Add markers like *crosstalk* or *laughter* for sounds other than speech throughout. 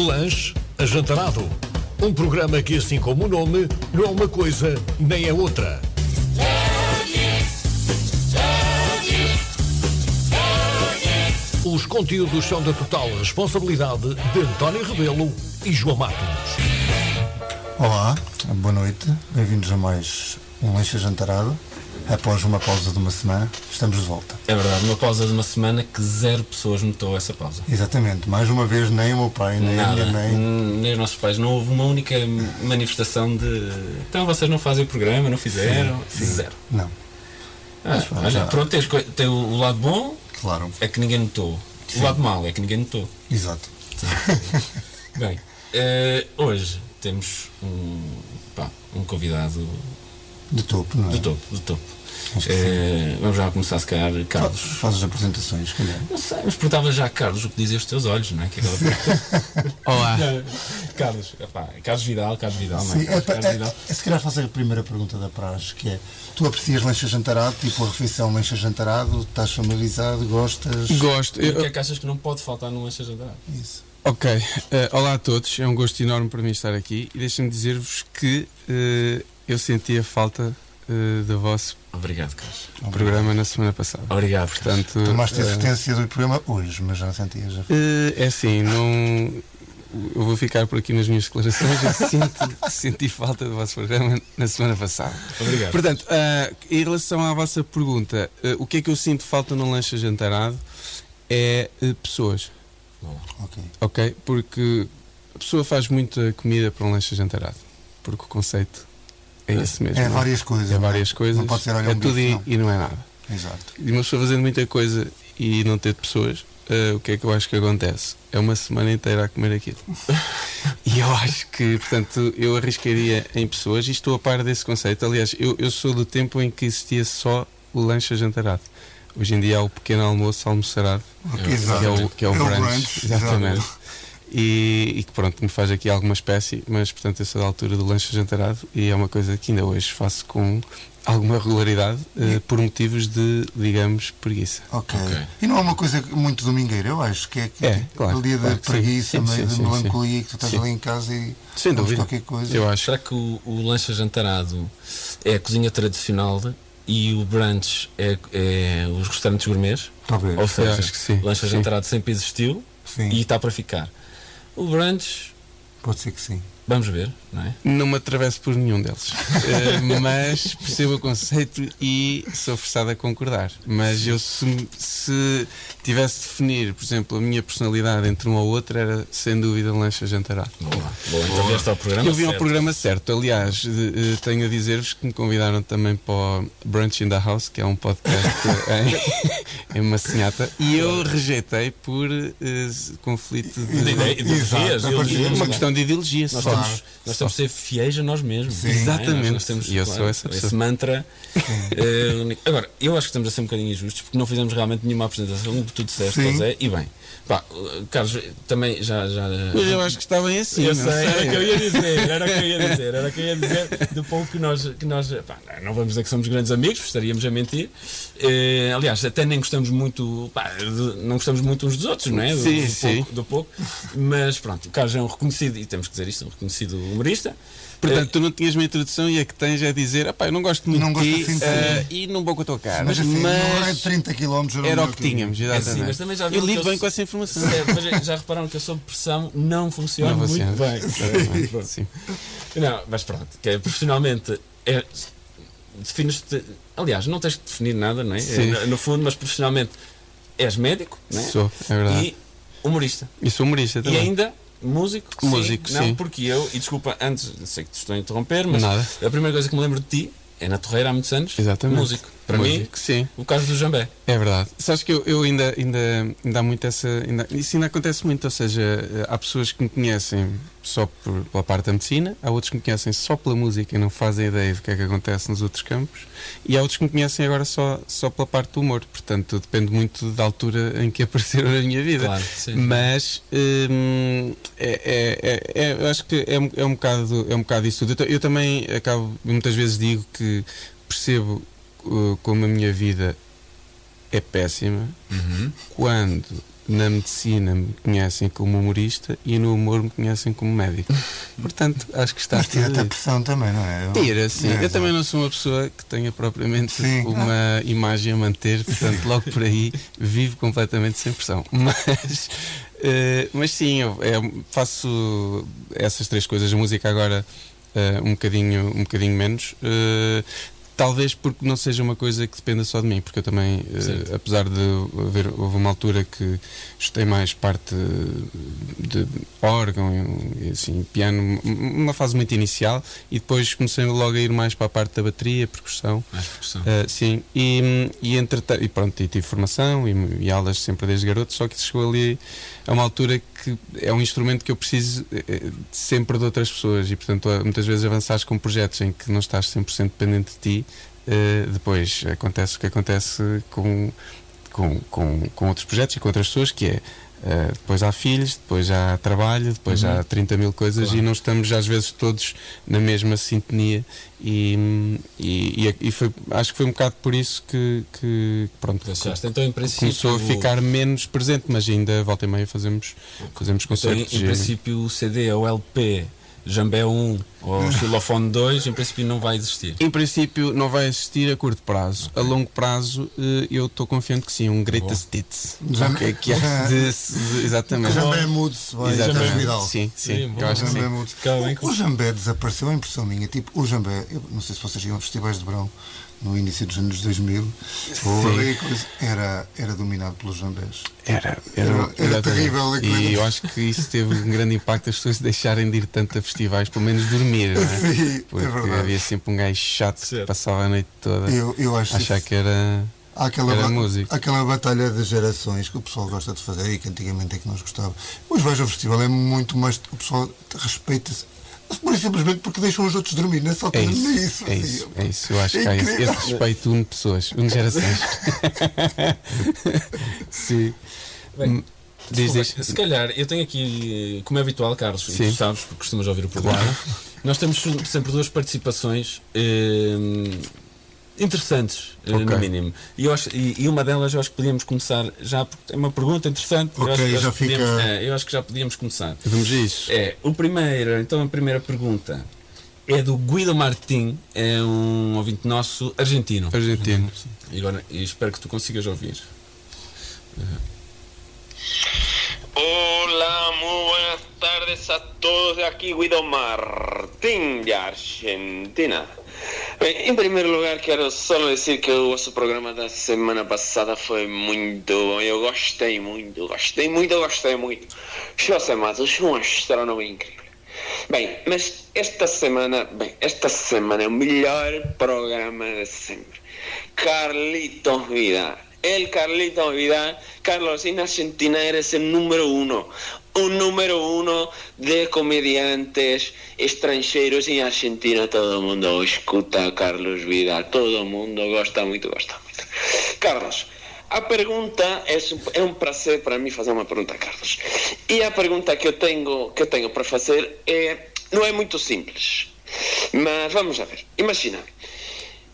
Lanche Ajantarado. Um programa que, assim como o nome, não é uma coisa nem é outra. Os conteúdos são da total responsabilidade de António Rebelo e João Matos. Olá, boa noite, bem-vindos a mais um Lanche Jantarado. Após uma pausa de uma semana, estamos de volta. É verdade, uma pausa de uma semana que zero pessoas notou essa pausa. Exatamente, mais uma vez nem o meu pai, nem a Nada, minha mãe. N- nem os nossos pais. Não houve uma única manifestação de. Então vocês não fazem o programa, não fizeram? Sim, Zero. Não, Ah, pá, olha, já- pronto, tens tem o, lado bom claro, é que ninguém notou. Sim. O lado mau é que ninguém notou. exato. *laughs* Bem, eh, hoje temos um, pá, um convidado De topo, não é? do topo, do topo. Eh, vamos já começar, se calhar, Carlos. Faz as apresentações, calhar. Não sei, mas perguntava já a Carlos o que dizem os teus olhos, não é? Que é aquela *laughs* Olá. Carlos, epá, Carlos Vidal, Carlos Vidal, não é? Sim, é, Carlos é, Vidal. é, se calhar faço a primeira pergunta da praxe, que é tu aprecias lanche jantarado, tipo a refeição lanche jantarado, estás familiarizado, gostas? Gosto. E Eu- o que é que achas que não pode faltar num lanche jantar? Isso. ok. Eh, olá a todos. É um gosto enorme para mim estar aqui. E deixem-me dizer-vos que eh, eu senti a falta eh, do vosso Obrigado, Carlos. programa na semana passada. Obrigado, Portanto, Tomaste a eh, existência do programa hoje, mas já sentias. Já... eh, é assim, não. Eu vou ficar por aqui nas minhas declarações. Eu sinto, *laughs* senti falta do vosso programa na semana passada. obrigado. Portanto, ah, em relação à vossa pergunta, ah, o que é que eu sinto falta no lanche jantarado é eh, pessoas. Ok. Ok? Porque a pessoa faz muita comida para um lanche jantarado. Porque o conceito é esse mesmo. É não várias coisas. É não várias coisas. Não pode ser olha é tudo bife, e, não. e não é nada. Exato. E uma pessoa fazendo muita coisa e não ter pessoas, ah, o que é que eu acho que acontece? É uma semana inteira a comer aquilo. *laughs* e eu acho que, portanto, eu arriscaria em pessoas e estou a par desse conceito. Aliás, eu, eu sou do tempo em que existia só o lanche jantarado. Hoje em dia há o pequeno almoço almoçarado, Ok, É, exato. que é o, que é o É o brunch. brunch, exatamente. E, e que pronto, me faz aqui alguma espécie, mas portanto eu sou da altura do lanche jantarado e é uma coisa que ainda hoje faço com alguma regularidade eh, por motivos de, digamos, preguiça. Ok. Ok. E não é uma coisa muito domingueira, eu acho que é, que É, claro, o dia claro sim. preguiça, Sim, meio sim, de sim, melancolia, que tu estás Sim. ali em casa e Sem dúvida. qualquer coisa. Eu acho. Será que o, o lanche jantarado é a cozinha tradicional e o brunch é, é os restaurantes gourmets? Talvez. Ou seja, acho que sim, o lanche sim. jantarado sempre existiu Sim, e está para ficar. O brunch, pode ser que sim. Vamos ver, não é? Não me atravesso por nenhum deles. *laughs* Eh, mas percebo o conceito e sou forçado a concordar. Mas eu, se, se tivesse de definir, por exemplo, a minha personalidade entre um ou outro, era sem dúvida lancha jantarado. Boa, boa. Então vieste ao programa. Eu vim ao programa certo. Aliás, eh, eh, tenho a dizer-vos que me convidaram também para o Brunch in the House, que é um podcast *laughs* em, em Massinhata, e eu rejeitei por eh, conflito De de. ideia- de Exato, ideas, a de partir de ideas, Uma é? questão de ideologia, Nós, só. Temos, nós temos de ser fiéis a nós mesmos. Sim. não é? Exatamente. Nós temos, E eu sou essa Esse pessoa. mantra. eh. Agora, eu acho que estamos a ser um bocadinho injustos porque não fizemos realmente nenhuma apresentação que tu disseste. Zé. E bem, pá, Carlos, também já. já Mas eu acho que está bem assim. eu não sei, era o que eu ia dizer, era o que eu ia *laughs* dizer, era o que eu ia dizer do pouco que nós, que nós pá, não vamos dizer que somos grandes amigos, estaríamos a mentir. Eh, aliás, até nem gostamos muito, pá, de- não gostamos muito uns dos outros, não é? Do, Sim, do sim. Pouco, do pouco. Mas pronto, o Carlos é um reconhecido, e temos que dizer isto, um reconhecido humorista. Portanto, tu não tinhas uma introdução e a que tens é dizer: "Epá, eu não gosto muito Não de gosto ti de ti." e não vou com a tua cara. Mas assim, não é mas 30 km era o que tínhamos, É exatamente. assim, mas também já eu lido que eu bem sou- com essa informação. Mas já repararam que eu sob pressão não funciona Não muito funciona. bem. *laughs* Pronto. sim. Não, mas pronto, que é, profissionalmente é, defines-te. Aliás, não tens que definir nada, não é? Sim. É, no fundo, mas profissionalmente és médico, não é? Sou, é verdade. E humorista. E sou humorista E também. ainda músico. Músico, sim. Não, sim. porque eu, e desculpa, antes, sei que te estou a interromper, mas Nada. a primeira coisa que me lembro de ti é na Torreira há muitos anos. Exatamente. Músico. Para mim, Músico, sim. o caso do Jambé. É verdade. Sabes que eu, eu ainda, ainda, ainda há muito essa. Ainda, isso ainda acontece muito, ou seja, há pessoas que me conhecem só por, pela parte da medicina, há outros que me conhecem só pela música e não fazem ideia do que é que acontece nos outros campos, e há outros que me conhecem agora só, só pela parte do humor. Portanto, depende muito da altura em que *laughs* apareceram na minha vida. Claro, sim. Mas hum, é, é, é, é- eu acho que é, um- é, um bocado, é um bocado isso tudo. Eu, eu também acabo, muitas vezes digo que percebo como a minha vida é péssima Uhum. quando na medicina me conhecem como humorista e no humor me conhecem como médico. Portanto, acho que está Mas tira tudo até dito. pressão também, não é? Eu- Tira, sim. É, eu também não sou uma pessoa que tenha propriamente Sim. uma imagem a manter, portanto, logo por aí vivo completamente sem pressão. *laughs* Mas, eh, mas sim, eu é, faço essas três coisas. A música agora eh, um, bocadinho, um bocadinho menos. eh, Talvez porque não seja uma coisa que dependa só de mim, porque eu também, Certo. apesar de haver, houve uma altura que estudei mais parte de órgão e assim, piano, uma fase muito inicial, e depois comecei logo a ir mais para a parte da bateria, percussão. Mais percussão. Uh, sim, e, e, e pronto, e tive formação e, e aulas sempre desde garoto, só que chegou ali a uma altura que é um instrumento que eu preciso eh, sempre de outras pessoas e, portanto, muitas vezes avançares com projetos em que não estás 100% dependente de ti, eh, depois acontece o que acontece com, com, com, com outros projetos e com outras pessoas, que é. Eh, depois há filhos, depois há trabalho, depois há 30 mil coisas Claro. e não estamos às vezes todos na mesma sintonia e, e, e- e foi, acho que foi um bocado por isso que, que pronto, Deixaste. Então, em princípio. começou a ficar menos presente, mas ainda volta e meia fazemos, fazemos Então, em, concertos. em princípio, o CD ou LP, Jambé 1 ou *laughs* Xilofone 2, em princípio não vai existir. Em princípio não vai existir a curto prazo. A longo prazo eh, eu estou confiante que sim, um greatest hits. Já- O que é que há já- de, de- exatamente. O Jambé mude-se, vai Exatamente. Exatamente. Vidal. Sim, sim, Sim, bom. eu acho O que Jambé sim. bem com- O Jambé desapareceu, a impressão minha. Tipo, o Jambé, eu não sei se vocês iam a festivais de verão no início dos anos 2000, ou ali a coisa era, era dominado pelos Jambés. Era, Era- era exatamente. terrível aquilo. E eu acho que isso teve um grande impacto as pessoas deixarem de ir tanto a festivais, pelo menos dormir, não é? Sim, é Porque verdade. havia sempre um gajo chato que Certo. passava a noite toda Eu, eu acho a achar isso- que era. Há aquela, Era ba- músico. aquela batalha de gerações que o pessoal gosta de fazer e que antigamente é que nós gostávamos. Hoje vais ao festival, é muito mais. O pessoal respeita-se. E simplesmente porque deixam os outros dormir, não é só É isso, isso. é isso, é isso. Eu acho É que há esse, esse respeito une pessoas, une gerações. *laughs* Sim. Bem, Diz, Desculpa, diz. Se calhar, eu tenho aqui, como é habitual, Carlos, e Sim. tu sabes, porque costumas ouvir o programa, nós temos sempre duas participações eh, interessantes, eh, Ok. no mínimo. E, eu acho- e- e uma delas eu acho que podíamos começar já, porque é uma pergunta interessante. eu Ok, acho, eu acho já que podíamos- fica- é, eu acho que já podíamos começar. Vamos a isso. É, o primeiro, então a primeira pergunta é do Guido Martim, é um ouvinte nosso argentino. Argentino. E agora, e espero que tu consigas ouvir. Hola, muy buenas tardes a todos. De aquí Guido Martín de Argentina. Bem, em primeiro lugar, quero só dizer que o vosso programa da semana passada foi muito bom. Eu gostei muito, gostei muito, gostei muito. José Matos, um astrónomo incrível. Bem, mas esta semana, bem, esta semana é o melhor programa de sempre. Carlitos Vidal. El Carlitos Vidal. Carlos, en Argentina eres el número uno. Un número uno de comediantes extranjeros en Argentina. Todo el mundo escuta Carlos Vidal. Todo el mundo gosta muito, gosta muito. Carlos, a pergunta é, é um prazer para mim fazer uma pergunta, Carlos. E a pergunta que eu tenho que eu tenho para fazer é não é muito simples, mas vamos a ver. Imagina,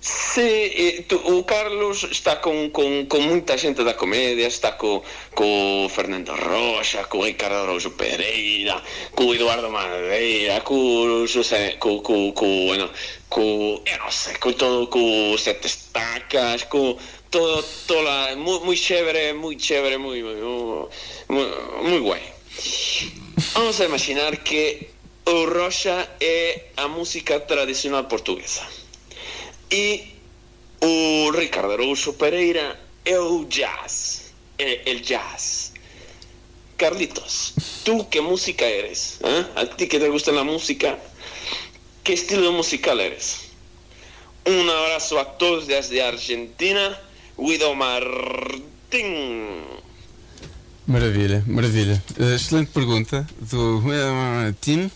se eh, tu- o Carlos está com, com, com muita gente da comédia, está com, com o Fernando Rocha, com o Ricardo Araújo Pereira, com o Eduardo Madeira, com o José, com, com, com, bueno, com, eu não sei, com todo, com o Sete Estacas, com todo, toda, muy, muy chévere, muy chévere, muy, muy, muy, muy guay. Vamos a imaginar que o Rocha é a música tradicional portuguesa. E o Ricardo Araújo Pereira é o jazz. É el jazz. Carlitos, ¿tú qué música eres? ¿Ah? A ti que te gusta la música, ¿qué estilo musical eres? Un abrazo a todos desde Argentina, Guido Martín. Maravilha, maravilha. Eh, excelente pergunta do eh, Tim,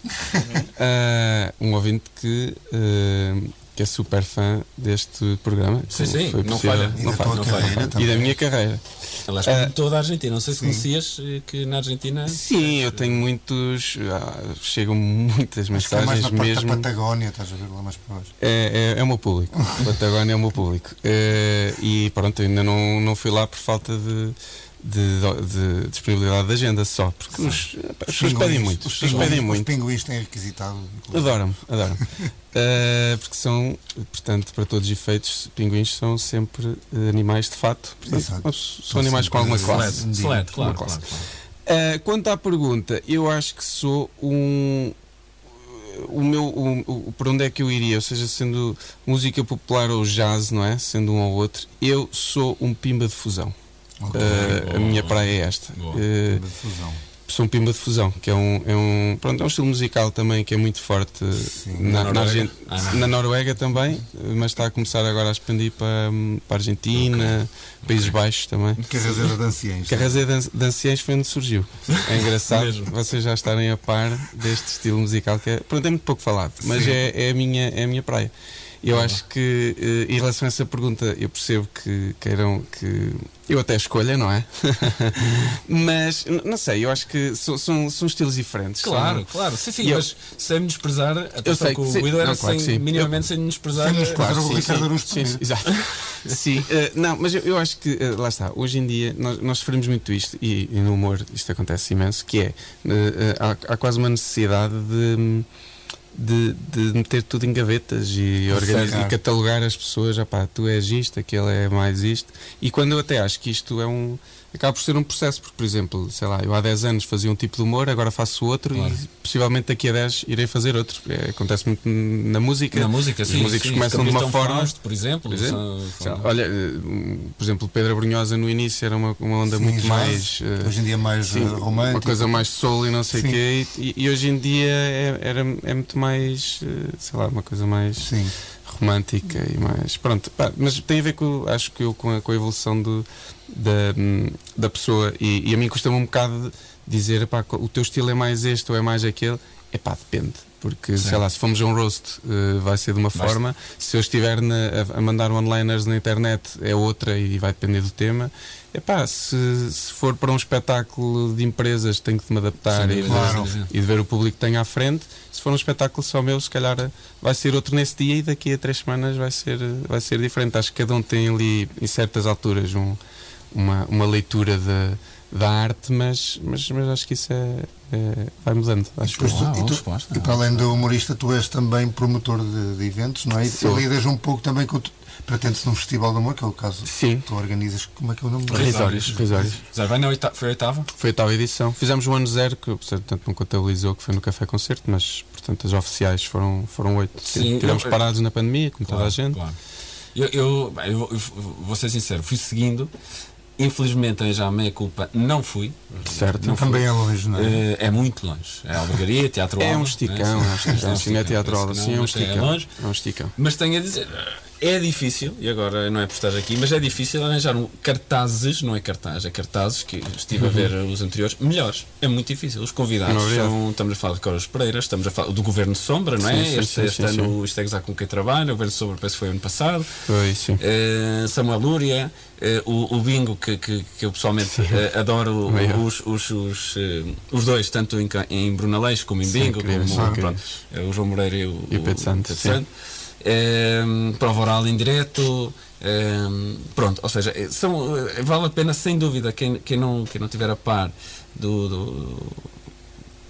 Eh, um ouvinte que, eh, que é super fã deste programa. Sim, sim, foi não possível- falha. E Não da falha, não falha. E da minha carreira. Aliás, como toda a Argentina, não sei se conhecias eh, que na Argentina. Sim, eu tenho muitos. ah, chegam muitas Acho que é mais mensagens na mesmo. da Patagónia, estás a ver lá mais para baixo. É, é, é o meu público. *laughs* Patagónia é o meu público. Eh, e pronto, ainda não, não fui lá por falta de, de, de disponibilidade de agenda só, porque os, as pessoas pedem muito, as pessoas pedem Os muito. pinguins têm requisitado. Adoram-me, adoram Uh, *laughs* porque são, portanto, para todos os efeitos, pinguins são sempre uh, animais de fato. Portanto, Exato. são, São animais com alguma classe. Selete, selete, claro, Uma claro, classe. claro. Uh, quanto à pergunta, eu acho que sou um. O meu. O, o, por onde é que eu iria? Ou seja, sendo música popular ou jazz, não é? Sendo um ou outro, eu sou um pimba de fusão. Uh, a minha praia é esta. Boa. Uh, De fusão. sou um pimba de fusão, que é um, é um, pronto, é um estilo musical também que é muito forte Sim. na, Na na, Noruega? Argen- Ah, na Noruega também, mas está a começar agora a expandir para, para a Argentina, Países Baixos também. Carrezeira de anciães. Carreira de de Anciães foi onde surgiu. É engraçado vocês já estarem a par deste estilo musical que é, pronto, é muito pouco falado, mas é, é, a minha, é a minha praia. Eu acho que, eh, em relação a essa pergunta, eu percebo que queiram que. Eu até escolha, não é? *laughs* mas, não sei, eu acho que são, são, são estilos diferentes. Claro, São- claro, sim, sim, eu- mas sem desprezar, atenção sei que o. Guido era claro sem, minimamente sem desprezar. Sem desprezar. eh, o sim, Ricardo sim, sim, exato. *laughs* Sim, eh, não, mas eu, eu acho que, eh, lá está, hoje em dia nós, nós sofremos muito isto, e, e no humor isto acontece imenso, que é, eh, há, há quase uma necessidade de, de, de meter tudo em gavetas e, organizar, e catalogar as pessoas, pá, tu és isto, aquele é mais isto, e quando eu até acho que isto é um. Acaba por ser um processo, porque, por exemplo, sei lá, eu há 10 anos fazia um tipo de humor, agora faço outro Claro. e possivelmente daqui a 10 irei fazer outro. É, acontece muito na música. Na música, sim. Os músicos sim. começam de uma forma. Fausto, por exemplo. Por exemplo, são- Olha, eh, por exemplo, Pedro Brunhosa no início era uma, uma onda Sim, muito mais. eh, Hoje em dia mais sim, eh, romântico. uma coisa mais soul e não sei o quê, e, e hoje em dia é, era, é muito mais, eh, sei lá, uma coisa mais Sim. Romântica e mais. Pronto, pá, mas tem a ver com, acho que eu, com a, com a evolução do, da, da pessoa, e, e a mim custa-me um bocado dizer, pá, o teu estilo é mais este ou é mais aquele. É pá, depende. Porque, sei lá, se formos a um roast, eh, vai ser de uma Vai- forma. Se eu estiver na- a, a mandar one-liners na internet, é outra e vai depender do tema. É pá, se, se for para um espetáculo de empresas, tenho que me adaptar Sem e, Claro. sim, sim. e de ver o público que tem à frente. Se for um espetáculo só meu, se calhar eh, vai ser outro nesse dia e daqui a três semanas vai ser, eh, vai ser diferente. Acho que cada um tem ali, em certas alturas, um- uma, uma leitura da, da arte, mas, mas, mas acho que isso é, é- vai mudando. Acho Depois tu- e, tu- e para além do humorista, tu és também promotor de, de eventos, não é? E lidas um pouco também com. Pretende-se num festival de humor, que é o caso. Sim. Tu organizas. Como é que é o nome? Risórios. Risórios. Foi a oitava? Foi a tal edição. Fizemos o ano zero, que portanto não contabilizou, que foi no Café Concerto, mas portanto as oficiais foram, foram oito. Sim, Tivemos eu- parados na pandemia, como toda a gente. Claro. Eu, eu, eu- eu vou ser sincero, fui seguindo. Infelizmente, em já a meia culpa, não fui. Certo. Não fui. Também é longe, não é? Eh, é muito longe. É Albergaria, Teatro É um esticão, é um esticão. *laughs* é um é esticão, que é um mas é esticão. longe. É um esticão. Mas tenho a dizer, é difícil, e agora não é por estar aqui, mas é difícil arranjar cartazes, não é cartaz, é cartazes, que estive a ver os anteriores, melhores. É muito difícil. Os convidados são, estamos a falar de Coras Pereira, estamos a falar do Governo Sombra, não é? Sim, sim, este sim, este ano, isto é gozar com quem trabalha, o Governo Sombra parece que foi ano passado. Foi, sim. Eh, Samuel Lúria, eh, o, o Bingo, que, que, que eu pessoalmente eh, adoro *laughs* os, os, os, os dois, tanto em, em Brunaleixo como em Bingo, como, pronto, o João Moreira e o, E o Pedro Santo, sim. Eh, prova oral em direto. eh, pronto, ou seja, eh, são, eh, vale a pena sem dúvida quem, quem, não, quem não tiver a par do, do-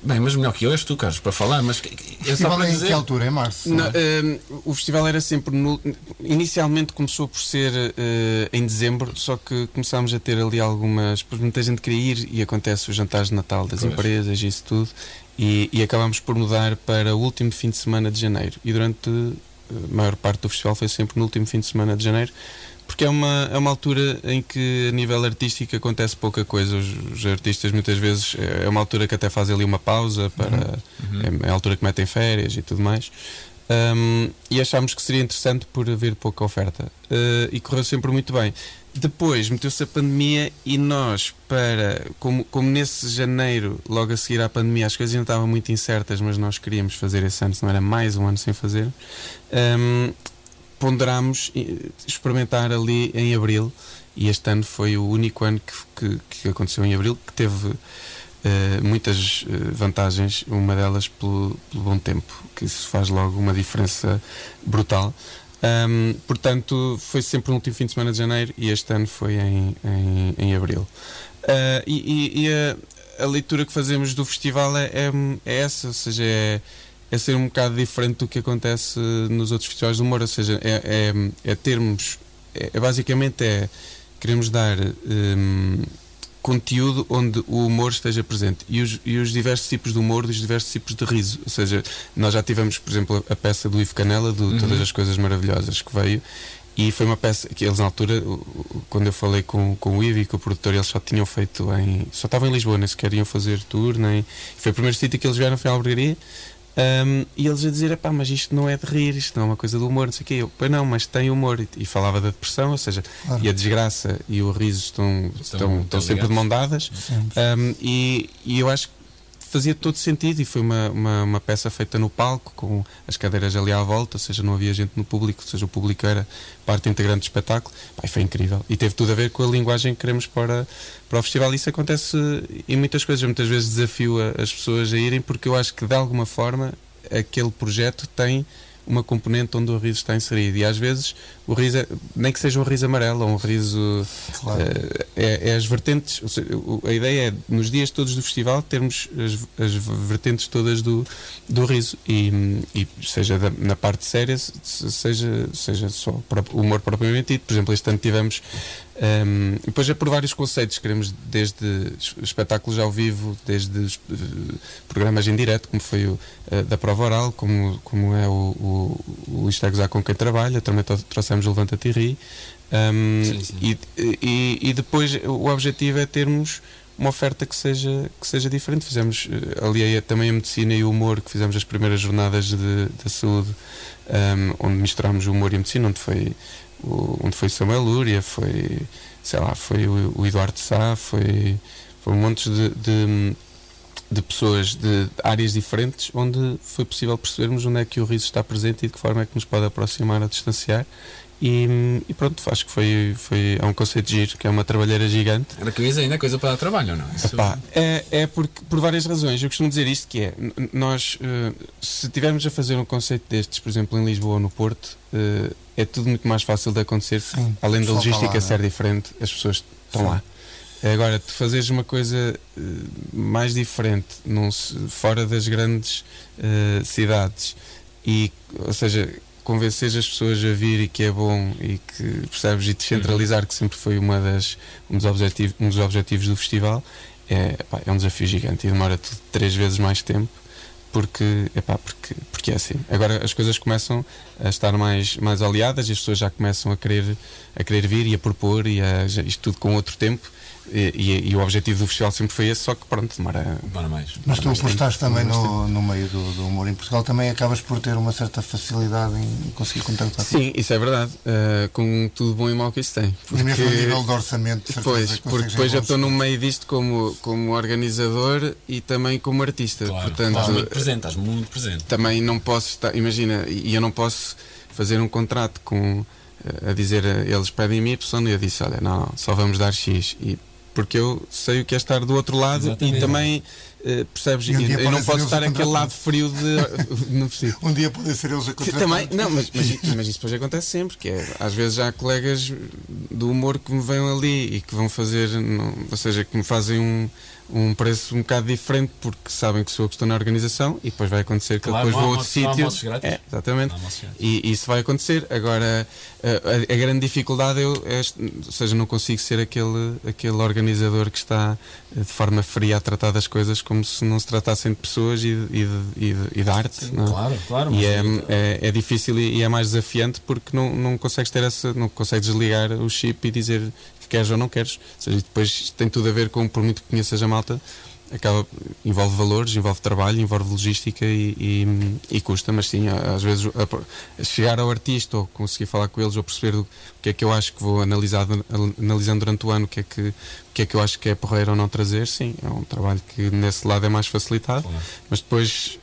Bem, mas melhor que eu és tu, Carlos, para falar, mas que- que- é Festival para em dizer. que altura? Em março? Não, hum, o festival era sempre no, inicialmente começou por ser eh, em dezembro, só que começámos a ter ali algumas. Pois muita gente queria ir e acontece os jantares de Natal das Pois. empresas e isso tudo, e, e acabámos por mudar para o último fim de semana de janeiro. E durante a maior parte do festival foi sempre no último fim de semana de janeiro. Porque é uma, é uma altura em que, a nível artístico, acontece pouca coisa. Os, os artistas, muitas vezes, é uma altura que até fazem ali uma pausa, para, é, é a altura que metem férias e tudo mais. Um, e achámos que seria interessante por haver pouca oferta. Uh, e correu sempre muito bem. Depois meteu-se a pandemia e nós, para como, como nesse janeiro, logo a seguir à pandemia, as coisas ainda estavam muito incertas, mas nós queríamos fazer esse ano, senão era mais um ano sem fazer. Um, ponderámos eh, experimentar ali em abril e este ano foi o único ano que, que, que aconteceu em abril que teve eh, muitas eh, vantagens, uma delas pelo, pelo bom tempo, que isso faz logo uma diferença brutal. Ahm, portanto, foi sempre no último fim de semana de janeiro e este ano foi em, em, em abril. Ah, e e- e a, a leitura que fazemos do festival é, é, é essa, ou seja, é, é ser um bocado diferente do que acontece nos outros festivais do humor, ou seja, é, é, é termos, é, é basicamente é queremos dar hum, conteúdo onde o humor esteja presente e os, e os diversos tipos de humor dos diversos tipos de riso. Ou seja, nós já tivemos, por exemplo, a peça do Ivo Canela, do Todas as Coisas Maravilhosas, que veio. E foi uma peça que eles, na altura, quando eu falei com, com o Ivo e com o produtor, eles só tinham feito em. só estavam em Lisboa, nem sequer iam fazer tour, nem. Foi o primeiro sítio que eles vieram, foi a Albergaria. Um, e eles a dizer, pá, mas isto não é de rir, isto não é uma coisa do humor, não sei o quê. Eu, pois não, mas tem humor. E, e falava da depressão, ou seja, Claro. e a desgraça e o riso estão, estão, estão, estão sempre de mão dadas. Um, e, e eu acho que fazia todo sentido e foi uma, uma, uma peça feita no palco com as cadeiras ali à volta, ou seja, não havia gente no público, ou seja, o público era parte integrante do espetáculo. E foi incrível. E teve tudo a ver com a linguagem que queremos para, para o festival. Isso acontece em muitas coisas. Eu muitas vezes desafio as pessoas a irem porque eu acho que de alguma forma aquele projeto tem uma componente onde o riso está inserido. E às vezes o riso é- nem que seja um riso amarelo ou um riso Claro. eh, é, é as vertentes seja, a ideia é nos dias todos do festival termos as, as vertentes todas do, do riso. E, e seja da- na parte séria se- seja, seja só o humor propriamente dito. Por exemplo este ano tivemos ehm, depois é por vários conceitos queremos desde es- espetáculos ao vivo desde eh, programas em direto como foi o eh, da prova oral como, como é o, o, o Isto é Gozar com quem trabalha também tro- trouxemos o Levanta-te e Ri Um, Sim, sim. E, e, e depois o objetivo é termos uma oferta que seja, que seja diferente. Fizemos eh, ali a- também a medicina e o humor, que fizemos as primeiras jornadas de, da saúde, um, onde misturámos o humor e a medicina, onde foi, o, onde foi Samuel Lúria, foi, sei lá, foi o, o Eduardo Sá, foi, foi um monte de, de, de pessoas de áreas diferentes, onde foi possível percebermos onde é que o riso está presente e de que forma é que nos pode aproximar a distanciar. E, e pronto, acho que foi, foi é um conceito de giro, que é uma trabalheira gigante. Era que ainda é coisa para dar trabalho, não? Isso- Epá, é, é porque, por várias razões. Eu costumo dizer isto que é, nós, eh, se estivermos a fazer um conceito destes, por exemplo, em Lisboa ou no Porto, eh, é tudo muito mais fácil de acontecer. Sim, Além da só logística falar, ser não é? diferente, as pessoas estão Sim. lá. Agora, tu fazeres uma coisa eh, mais diferente, num fora das grandes eh, cidades, e, ou seja, convencer as pessoas a vir e que é bom e que percebes e descentralizar, que sempre foi uma das, um, dos objetivos, um dos objetivos do festival, é, é um desafio gigante e demora tudo três vezes mais tempo. Porque, epá, porque, porque é assim. Agora as coisas começam a estar mais, mais oleadas e as pessoas já começam a querer, a querer vir e a propor e a, isto tudo com outro tempo. E, e- e o objetivo do festival sempre foi esse, só que pronto, demora. Demora mais. Mas tu apostaste também no, no meio do, do humor em Portugal, também acabas por ter uma certa facilidade em conseguir contactar. Sim, isso é verdade. Uh, com tudo bom e mau que isso tem. E mesmo a nível de orçamento, de Pois, que porque depois eu estou no meio disto como, como organizador e também como artista. Claro, Portanto, estás muito presente, estás muito presente. também não posso estar, imagina, e eu não posso fazer um contrato com eh, a dizer eles pedem-me Y e eu disse, olha, não, não, só vamos dar X e porque eu sei o que é estar do outro lado Exatamente. e também eh, percebes, E um eu não posso estar aquele lado frio de *laughs* não preciso. Um dia podem ser eles a Que contratar. também, não, mas, mas, mas isso depois acontece sempre, que é, às vezes há colegas do humor que me vêm ali e que vão fazer, não- ou seja, que me fazem um, um preço um bocado diferente porque sabem que sou eu que estou na organização e depois vai acontecer que Claro, depois vou a outro sítio. É, exatamente. E e isso vai acontecer. Agora, a, a- a grande dificuldade é, eu- é este- ou seja, não consigo ser aquele, aquele organizador que está eh, de forma fria a tratar das coisas como se não se tratassem de pessoas e de, e e e de arte. Sim, é? claro, claro. E é, aí- é, é difícil e é mais desafiante porque não, não consegues ter essa, não consegues desligar o chip e dizer queres ou não queres. Ou seja, depois tem tudo a ver com, por muito que conheças a malta, acaba, envolve valores, envolve trabalho, envolve logística e, e, e custa, mas sim, às vezes a- a chegar ao artista ou conseguir falar com eles ou perceber o que é que eu acho que vou analisar, analisando durante o ano o que é que, o que é que eu acho que é porreiro ou não trazer, sim, é um trabalho que nesse lado é mais facilitado, mas depois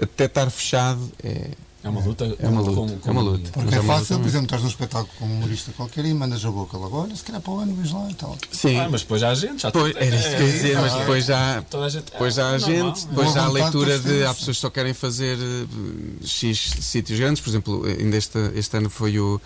até estar fechado é, É uma luta. é uma luta, como- é uma luta. Porque é é fácil, luta por exemplo, estás num espetáculo com um humorista qualquer e mandas a boca logo, olha, se calhar para o ano, vês lá e tal. Sim, Ah, mas depois há gente, já Pois, era isso que eu ia dizer, mas é, depois já, toda a gente, depois há é, normal, gente, é. depois já há a Boa vontade leitura de. Há pessoas que só querem fazer eh, X sítios grandes, por exemplo, ainda este, este ano foi o,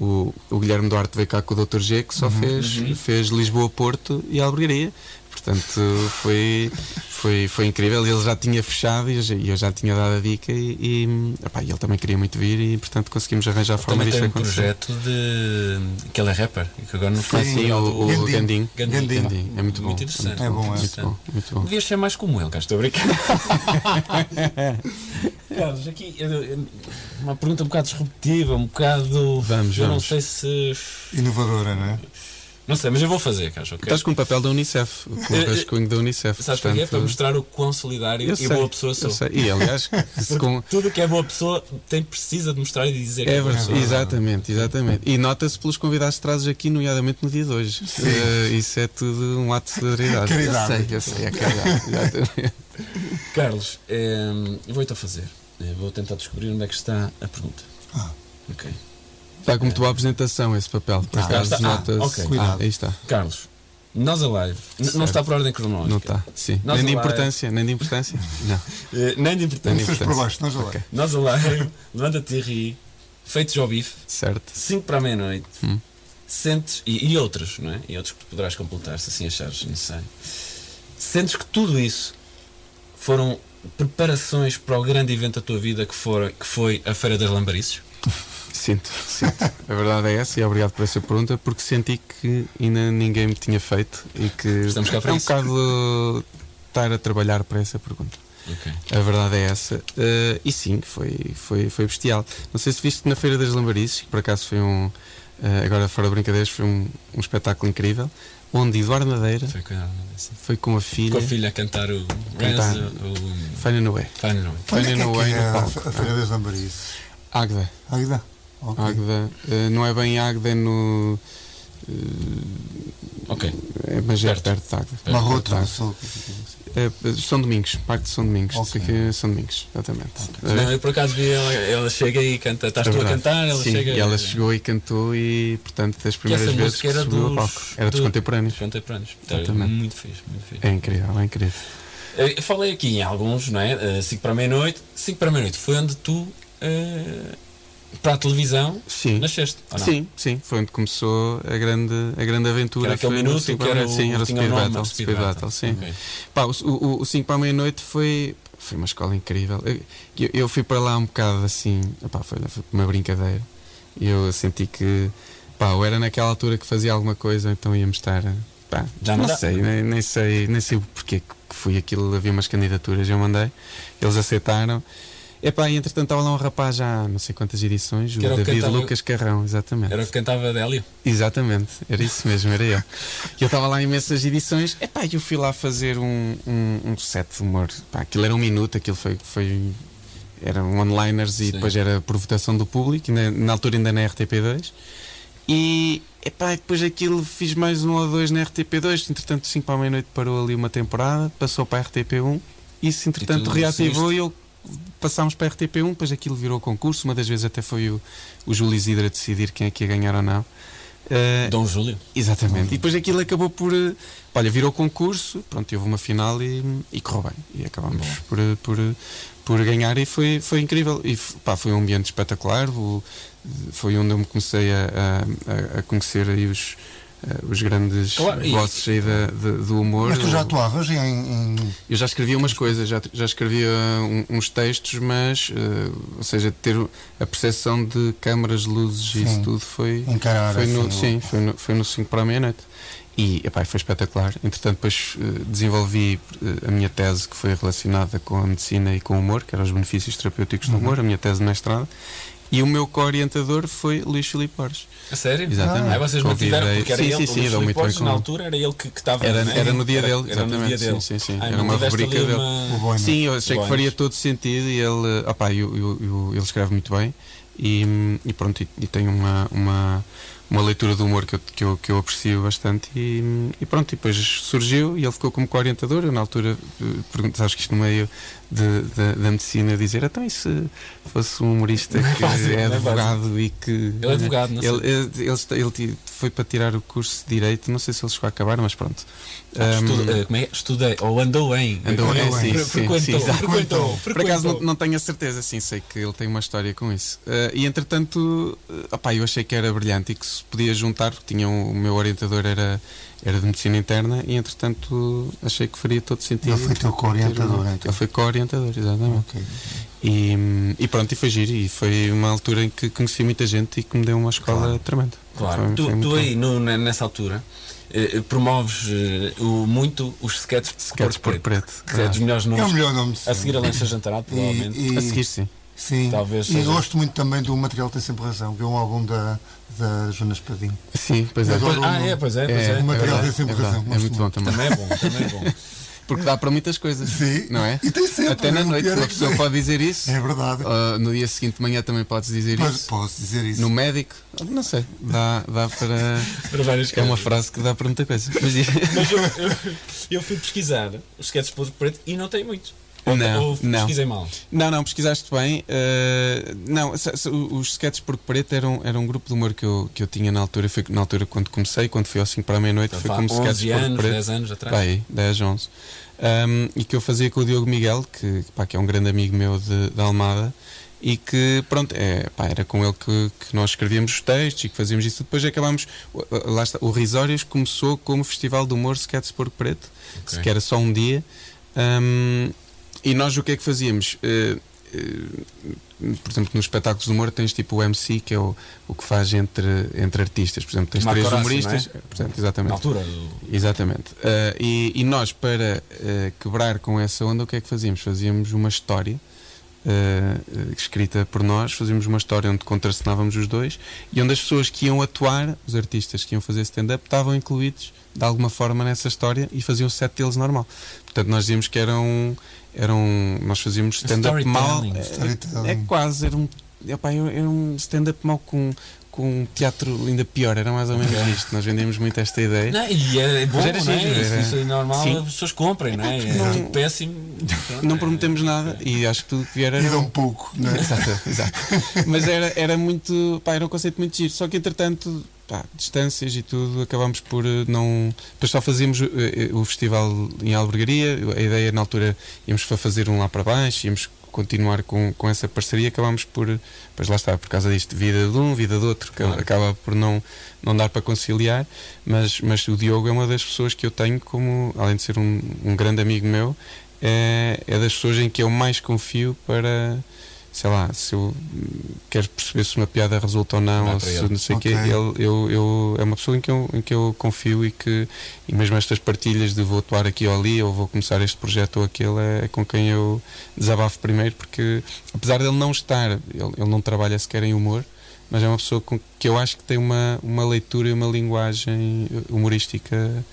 o, o Guilherme Duarte veio cá com o Dr. G, que só fez, fez Lisboa-Porto e Albergaria. Portanto, foi, foi, foi incrível. Ele já tinha fechado e eu já, eu já tinha dado a dica e, e, epá, ele também queria muito vir e, portanto, conseguimos arranjar a forma tem um acontecer. projeto de. que ele é rapper e que agora não Ah, faz sim, o, o Gandim. Gandim. Gandim. Gandim. É muito bom. Muito interessante. É bom, é. Muito bom, muito bom. Devias ser mais como ele, cá estou a brincar. *laughs* Carlos, aqui uma pergunta um bocado disruptiva, um bocado. Vamos, eu não vamos. sei se. Inovadora, não é? Não sei, mas eu vou fazer, Carlos, ok? Estás com o papel da Unicef, com o Eh, eh, rascunho da Unicef. Sabes portanto, Para mostrar o quão solidário eu e sei, boa pessoa sou. eu sei. E aliás, *laughs* com, Tudo que é boa pessoa tem precisa de mostrar e de dizer que É é boa verdade, pessoa. exatamente, exatamente. E nota-se pelos convidados que trazes aqui, nomeadamente no dia de hoje. Eh, isso é tudo um ato de solidariedade. Caridade. Eu sei, eu sei, é caridade, *laughs* exatamente. Carlos, eu vou-te a fazer. Eh, vou tentar descobrir onde é que está a pergunta. Ah. Ok. Está como tua apresentação esse papel. Por Ah, acaso está. Ah, nota-se. ok. Cuidado. aí está. Carlos, Nós Alive. N- Não está por ordem cronológica. Não está, sim. Nós nem de importância, nem de importância. *laughs* Não. Eh, nem de importância. Começas por baixo, nós já lá. Nós Alive, levanta-te e ri, feitos ao bife, Certo. 5 para a meia-noite, Hum. sentes, e, e outros, não é? E outros que tu poderás completar se assim achares necessário. Sentes que tudo isso foram preparações para o grande evento da tua vida que, for, que foi a Feira das Lambarices? *laughs* Sinto, sinto. A verdade é essa e obrigado por essa pergunta porque senti que ainda ninguém me tinha feito e que Estamos cá para é um isso. bocado estar a trabalhar para essa pergunta. Ok. A verdade é essa. Eh, e sim, foi, foi, foi bestial. Não sei se viste na Feira das Lambarices, que por acaso foi um. eh, agora fora de brincadeiras, foi um, um espetáculo incrível, onde Eduardo Madeira Foi cuidado disso. foi com a filha. Com a filha a cantar o Cantar. Renzo, o Fine and Away. Final Noite. Onde é Fine que and é, que Away é no a, a Feira das Lambarices? Águeda. Águeda? Ok. Águeda. eh, não é bem Águeda, é no. Ok. É, mas é Perto. perto de Águeda. Uma Perto outra. de Águeda. Sul. É, São Domingos, Parque de São Domingos. Ok. Aqui é São Domingos, exatamente. Não, eu por acaso vi ela, ela chega e canta. Estás É tu a cantar, ela Sim, chega. e ela chegou e cantou e, portanto, das primeiras vezes que era subiu ao dos, palco. Era dos do- contemporâneos. dos contemporâneos. Era Exatamente. muito fixe, muito fixe. É incrível, é incrível. Eh, Eu falei aqui em alguns, não é? 5 para a meia-noite. 5 para a meia-noite foi onde tu, eh, para a televisão, Sim. nasceste. Sim, sim, foi onde começou a grande, a grande aventura. Que era aquele minuto Cinco que era Meia-Noite. Sim, o- era o Speed o Battle. Speed Battle. Battle, sim. Ok. Pá, o, 5 para a meia-noite foi, foi uma escola incrível. Eu, eu- eu fui para lá um bocado assim, foi, foi uma brincadeira. Eu senti que, pá, ou era naquela altura que fazia alguma coisa, então íamos estar. Pá, Já não não sei, nem, nem sei, nem sei porque que fui aquilo. Havia umas candidaturas, eu mandei, eles aceitaram. Epá, e entretanto estava lá um rapaz já há não sei quantas edições, o Que o David cantava- Lucas Carrão, exatamente. Era o que cantava Délio. Exatamente, era isso mesmo, era eu. E eu estava lá em imensas edições, epá, e eu fui lá fazer um, um, um set de humor. Pá, aquilo era um minuto, aquilo foi. foi eram onliners e Sim. depois era por votação do público, ainda- na altura ainda na RTP2. E epá, e depois aquilo fiz mais um ou dois na RTP2, entretanto 5 para a meia-noite parou ali uma temporada, passou para a RTP1, isso entretanto reativou e eu passámos para a RTP1, depois aquilo virou concurso, uma das vezes até foi o, o Júlio Isidro a decidir quem é que ia ganhar ou não. Eh, Dom Júlio. Exatamente. E depois aquilo acabou por. eh, Olha, virou concurso, pronto, houve uma final e, e correu bem. E acabámos por, eh, por, por ganhar e foi, foi incrível. E pá, foi um ambiente espetacular. o- foi onde eu me comecei a, a- a- conhecer aí os, os grandes Claro, aí da- de- do humor. Mas tu já atuavas em. em- eu já escrevia umas coisas, já, já escrevia um- uns textos, mas, eh, ou seja, ter a percepção de câmaras, luzes e isso tudo foi, Encarar foi no, assim, sim, foi no, foi no 5 para a meia-noite. E epá, foi espetacular. Entretanto, depois eh, desenvolvi eh, a minha tese que foi relacionada com a medicina e com o humor, que eram os benefícios terapêuticos do humor, a minha tese de mestrado. E o meu co-orientador foi Luís Filipe Borges. A sério? Exatamente. Aí vocês mantiveram, porque era sim, ele, sim, o sim, Luís Filipe Borges, na altura era ele que estava. Era, é? era no dia Era- dele, era no dia exatamente. dele. Sim, sim, sim. Ah, era uma rubrica dele. uma-. Sim, eu achei que faria todo sentido e ele, opá, eu, eu- eu- ele escreve muito bem e, e pronto, e, e tem uma, uma, uma leitura do humor que eu, que eu, que eu aprecio bastante e, e pronto, e depois surgiu e ele ficou como co-orientador. Eu, na altura, eh, pergunto, acho que isto no meio de, de- da medicina, dizer então e se fosse um humorista é que fácil, é não é advogado e que. Ele é advogado, não sei. ele, ele, ele ele foi para tirar o curso de Direito, não sei se ele chegou a acabar, mas pronto. Estuda- Um, eh, como é? Estudei, ou andou em. Andou em, sim, sim, frequentou, sim, exato. frequentou, Por acaso não, frequentou. não tenho a certeza, sim, sei que ele tem uma história com isso. Eh, e entretanto, uh, opá, eu achei que era brilhante e que se podia juntar, porque tinha um- o meu orientador era, era de medicina interna, e entretanto achei que faria todo sentido. Ele foi teu co-orientador, então. Ele foi co-orientador, exatamente. Ok. E, e pronto, e foi giro, e foi uma altura em que conheci muita gente e que me deu uma escola tremenda. Claro, Foi- tu, foi tu aí no- ne- nessa altura eh, promoves eh, o, muito os sketches de Sketches por preto. que é dos melhores É o nomes. melhor nome de A seguir a Lancha Jantarado, provavelmente. E, e- A seguir, sim. Sim, Talvez e seja- gosto muito também do Material Tem Sempre Razão, que é um álbum da, da Jonas Padinho. Sim, pois é. Pois- ah, é, pois é, pois é. o material verdade, tem sempre é razão, É muito bom também. Também é bom, também é bom. *laughs* Porque dá para muitas coisas. Sim. Não é? E tem sempre, Até na é o noite, é uma que pessoa pode dizer isso. É verdade. Ah, no dia seguinte de manhã também podes dizer Mas isso. posso dizer isso. No médico, não sei, dá, dá para. Para várias É uma coisas. frase que dá para muita coisa. Mas, Mas eu, eu, eu fui pesquisar os sketches de Pouso Preto e não tem muitos. Ou, Não, ou não. pesquisei mal. não, não, pesquisaste bem. Ah, não, os sketches Porco Preto eram, eram um grupo de humor que eu, que eu tinha na altura. Foi na altura quando comecei, quando fui ao 5 para a meia-noite, foi Há como sketches 11 Porco anos, Preto. 10 anos atrás. Aí, 10, 11. Um, e que eu fazia com o Diogo Miguel, que, pá, que é um grande amigo meu de, de Almada, e que, pronto, é, pá, era com ele que, que nós escrevíamos os textos e que fazíamos isso. Depois acabámos, lá está, o Risórios começou como Festival de Humor Sketch Porco Preto, Ok. que era só um dia. Um, e nós o que é que fazíamos? Eh, por exemplo, nos espetáculos de humor tens tipo o MC, que é o, o que faz entre, entre artistas. Por exemplo, tens Marco três Horácio, humoristas. Portanto, exatamente. Na altura. do- Exatamente. Uh, e, e nós, para uh, quebrar com essa onda, o que é que fazíamos? Fazíamos uma história uh, uh, escrita por nós, fazíamos uma história onde contracenávamos os dois e onde as pessoas que iam atuar, os artistas que iam fazer stand-up, estavam incluídos de alguma forma nessa história e faziam o set deles normal. Portanto, nós dizíamos que eram. Eram nós fazíamos stand-up mal. É, é quase, era um, epá, era era um stand-up mal com, com um teatro ainda pior, era mais ou menos isto. Nós vendíamos muito esta ideia. Não, e é bom, era não é? giro, Isso, era- isso é normal, Sim. as pessoas comprem, não é? É Não- tudo péssimo. Pronto, Não é- prometemos nada e acho que tudo que vier era E bom. um pouco, não é? Exato, exato. *laughs* Mas era, era muito. Pá, era um conceito muito giro. Só que entretanto, pá, distâncias e tudo, acabámos por eh, não. Depois só fazíamos eh, eh, o festival em albergaria. A ideia na altura íamos fa- fazer um lá para baixo, íamos continuar com, com essa parceria. Acabámos por. Pois lá está, por causa disto, vida de um, vida do outro, que Claro. acaba por não, não dar para conciliar. Mas, mas o Diogo é uma das pessoas que eu tenho como, além de ser um, um grande amigo meu, é, é das pessoas em que eu mais confio para, sei lá, se eu quero perceber se uma piada resulta ou não, Dá ou se ele. não sei o Ok. quê, ele, eu, eu, é uma pessoa em que, eu, em que eu confio e que, e mesmo estas partilhas de vou atuar aqui ou ali, ou vou começar este projeto ou aquele, é, é com quem eu desabafo primeiro, porque apesar dele não estar, ele, ele não trabalha sequer em humor. Mas é uma pessoa com, que eu acho que tem uma, uma leitura e uma linguagem humorística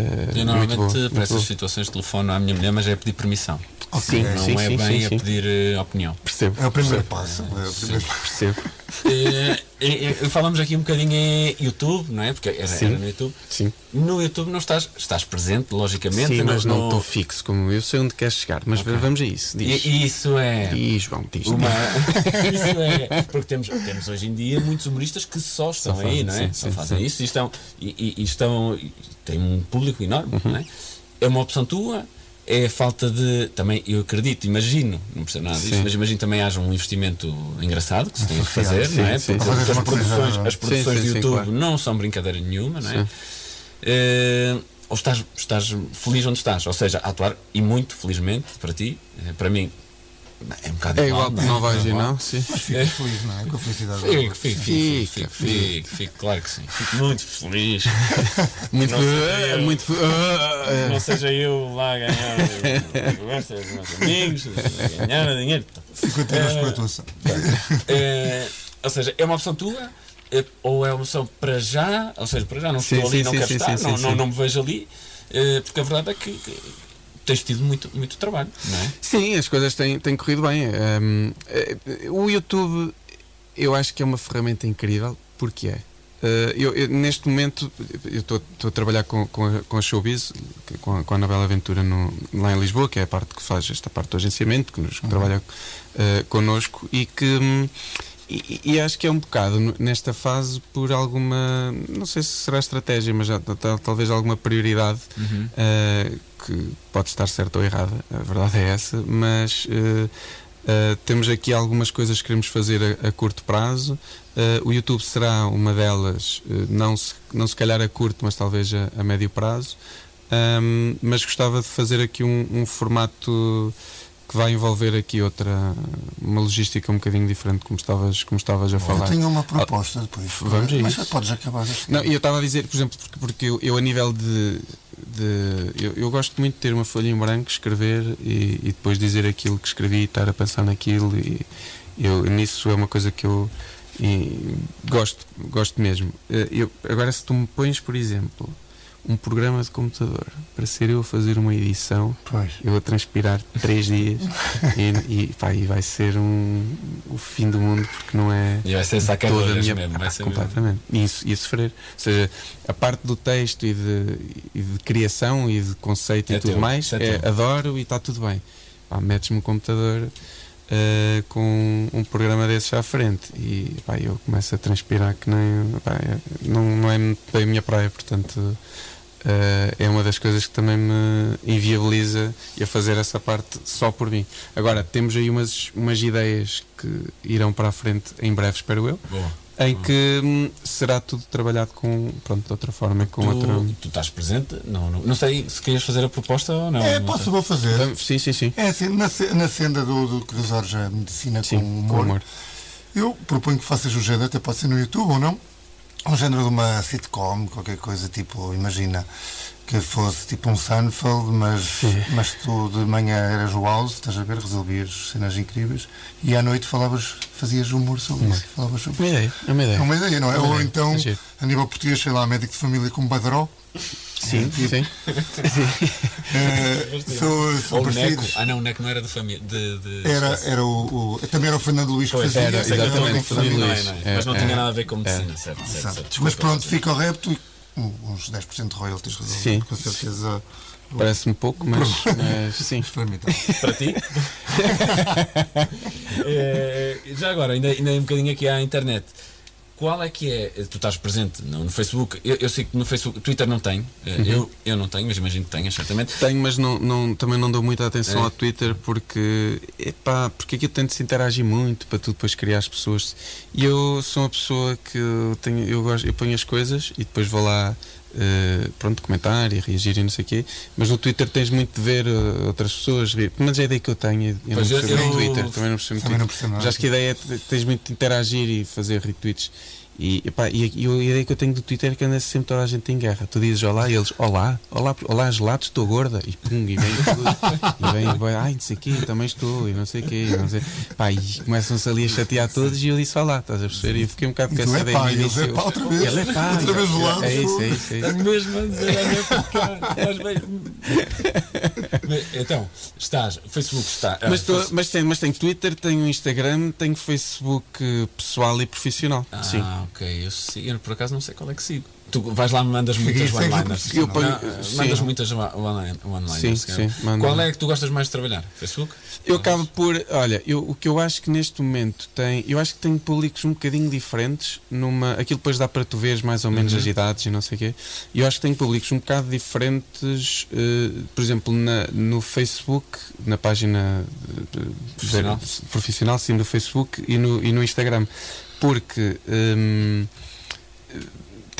eh, Eu muito normalmente, para essas situações, telefono à minha mulher, mas é pedir permissão. Ok. Não Sim, é sim, bem sim, a sim. pedir eh, opinião. Percebo. É o primeiro percebo, passo. É o primeiro passo. Percebo. Eh, eh, falamos aqui um bocadinho em YouTube, não é? Porque era, Sim. era no YouTube. Sim. No YouTube não estás, estás presente, logicamente. Sim, mas não no- estou fixo como eu sei onde queres chegar. Mas Ok. vamos a isso. Diz. E, isso é. Diz, João, diz. Uma... *laughs* *laughs* isso é. Porque temos, temos hoje em dia muitos humoristas que só estão Só aí, fazem, não é? sim, só sim, fazem isso e estão. E, e- e estão e têm um público enorme, Uhum. não é? É uma opção tua. É a falta de. Também, eu acredito, imagino, não percebo nada disso, Sim. mas imagino também haja um investimento engraçado que se tem que fazer, não é? sim, sim, Porque sim. as produções, as Sim, produções sim, do sim, YouTube claro. não são brincadeira nenhuma, não é? Sim. Eh, ou estás, estás feliz onde estás, ou seja, a atuar, e muito felizmente para ti, eh, para mim, é um bocado É igual, igual, não vais É ir, igual. não? Sim. Mas fico feliz, não é? Com a felicidade. Fico, fico, fico, fico, fico, fico, claro que sim. Fico muito feliz. *laughs* Muito. Não sei, ah, eu- muito. ah, Não seja eu lá a ganhar conversa dos meus amigos, a ganhar dinheiro. 50 euros por atuação. Eh, ou seja, é uma opção tua? Ou é uma opção para já? Ou seja, para já não Sim, estou ali, sim, não sim, quero sim, estar, sim, não, não, não me vejo ali, porque a verdade é que, que tens tido muito, muito trabalho, não é? Sim, as coisas têm, têm corrido bem. Um, eh, o YouTube, eu acho que é uma ferramenta incrível, porque é. Uh, eu, eu, neste momento eu estou a trabalhar com, com, a, com a Showbiz, com a, com a Anabela Aventura no, lá em Lisboa, que é a parte que faz esta parte do agenciamento, que, nos, que uhum. trabalha uh, connosco e que. Um, e, e, acho que é um bocado nesta fase por alguma, não sei se será estratégia, mas já, talvez alguma prioridade uhum. uh, que pode estar certa ou errada, a verdade é essa, mas uh, uh, temos aqui algumas coisas que queremos fazer a, a curto prazo. o YouTube será uma delas, não, se, não se calhar a curto, mas talvez a, a médio prazo. Um, mas gostava de fazer aqui um, um formato que vai envolver aqui outra uma logística um bocadinho diferente como estavas como estavas a falar. Eu tenho uma proposta depois. Vamos mas isso. podes acabar assim. Não, eu estava a dizer, por exemplo, porque, porque eu, eu a nível de, de eu, eu, gosto muito de ter uma folha em branco, escrever e, e, depois dizer aquilo que escrevi e estar a pensar naquilo e eu nisso é uma coisa que eu gosto gosto mesmo. Eh, eu, agora se tu me pões, por exemplo, um programa de computador para ser eu a fazer uma edição, pois. eu a transpirar três dias e, e, pá, e vai ser um, o fim do mundo porque não é e vai ser toda a minha mesmo, vai ser completamente mesmo. Isso, e a sofrer. Ou seja, a parte do texto e de, e de criação e de conceito é e tudo teu, mais, é é, adoro e está tudo bem. Metes-me um computador. Uh, com um programa desses à frente e pá, eu começo a transpirar que nem pá, é, não, não é bem a minha praia, portanto Uh, é uma das coisas que também me inviabiliza a fazer essa parte só por mim. Agora, temos aí umas, umas ideias que irão para a frente em breve, espero eu. Boa. Em que hum, será tudo trabalhado com, pronto, de outra forma. Com tu, outra... tu estás presente? Não, não, não sei se querias fazer a proposta ou não. É, não posso vou fazer. Então, sim, sim, sim. É assim, na, na senda do, do que Jorge a medicina sim, com, humor, com humor, eu proponho que faças o género, até pode ser no YouTube ou não um género de uma sitcom, qualquer coisa tipo, imagina que fosse tipo um Seinfeld, mas, mas tu de manhã eras o House, estás a ver, resolvias cenas incríveis e à noite falavas, fazias humor sobre isso. Falavas sobre uma ideia, é uma ideia. É uma ideia, não é? Ou então, é a nível português, sei lá, médico de família como Badaró. Sim, é, tipo, sim. é, sou, sou Ou Neco. Ah, não, o Neco não era de família. De, de... Era, era o, o, Também era o Fernando Luís que pois, fazia. Era, exatamente, Fernando Luís. Não é, não é. Mas não tinha nada a ver com medicina, certo, certo, certo. Mas pronto, fica o repto e uns 10% de royalties, sim. com certeza. Parece-me pouco, mas, mas sim. Para mim. Para ti? é, *laughs* *laughs* já agora, ainda, ainda um bocadinho aqui à internet qual é que é? Tu estás presente no, no Facebook? Eu, eu, sei que no Facebook, Twitter não tem. Eh, uhum. Eu, eu não tenho, mas imagino que tenhas, certamente. Tenho, mas não, não, também não dou muita atenção é. ao Twitter porque, epá, porque aquilo tem de se interagir muito para tu depois criar as pessoas. E eu sou uma pessoa que tenho, eu, gosto, eu ponho as coisas e depois vou lá Uh, pronto, comentar e reagir e não sei o quê, mas no Twitter tens muito de ver uh, outras pessoas, mas é a ideia que eu tenho, eu não percebo eu, Twitter, também não percebo também Twitter. Não Já acho que a ideia é tens muito de interagir e fazer retweets. E, epá, e, e, a ideia que eu tenho do Twitter é que anda sempre toda a gente em guerra. Tu dizes olá e eles, olá, olá, olá, gelados, estou gorda. E pum, e vem tudo. e vem, vai, ai, não sei o quê, também estou, e não sei o quê. E, não sei. Pá, e começam-se ali a chatear todos e eu disse olá, estás a perceber? E eu fiquei um bocado com essa é ideia. Ele é pá outra vez. Ele é pá, outra vez gelado. É isso, é isso. É isso. mesmo a dizer, olha para cá, estás bem. Então, estás, Facebook está. Ah, mas, tô, mas, tem, mas tem Twitter, tenho Instagram, tenho Facebook pessoal e profissional. Ah, Sim. Ok, eu sigo eu por acaso não sei qual é que sigo. Tu vais lá, mandas muitas one-liners. Eu ponho, mandas muitas one-liners. Sim, sim, Qual é que tu gostas mais de trabalhar? Facebook? Eu acabo por. Olha, eu, o que eu acho que neste momento tem. Eu acho que tenho públicos um bocadinho diferentes. Numa, aquilo depois dá para tu veres mais ou menos uhum. as idades e não sei o quê. E eu acho que tenho públicos um bocado diferentes. Uh, por exemplo, na, no Facebook, na página profissional, de, profissional sim, do Facebook e no, e no Instagram. Porque. Um,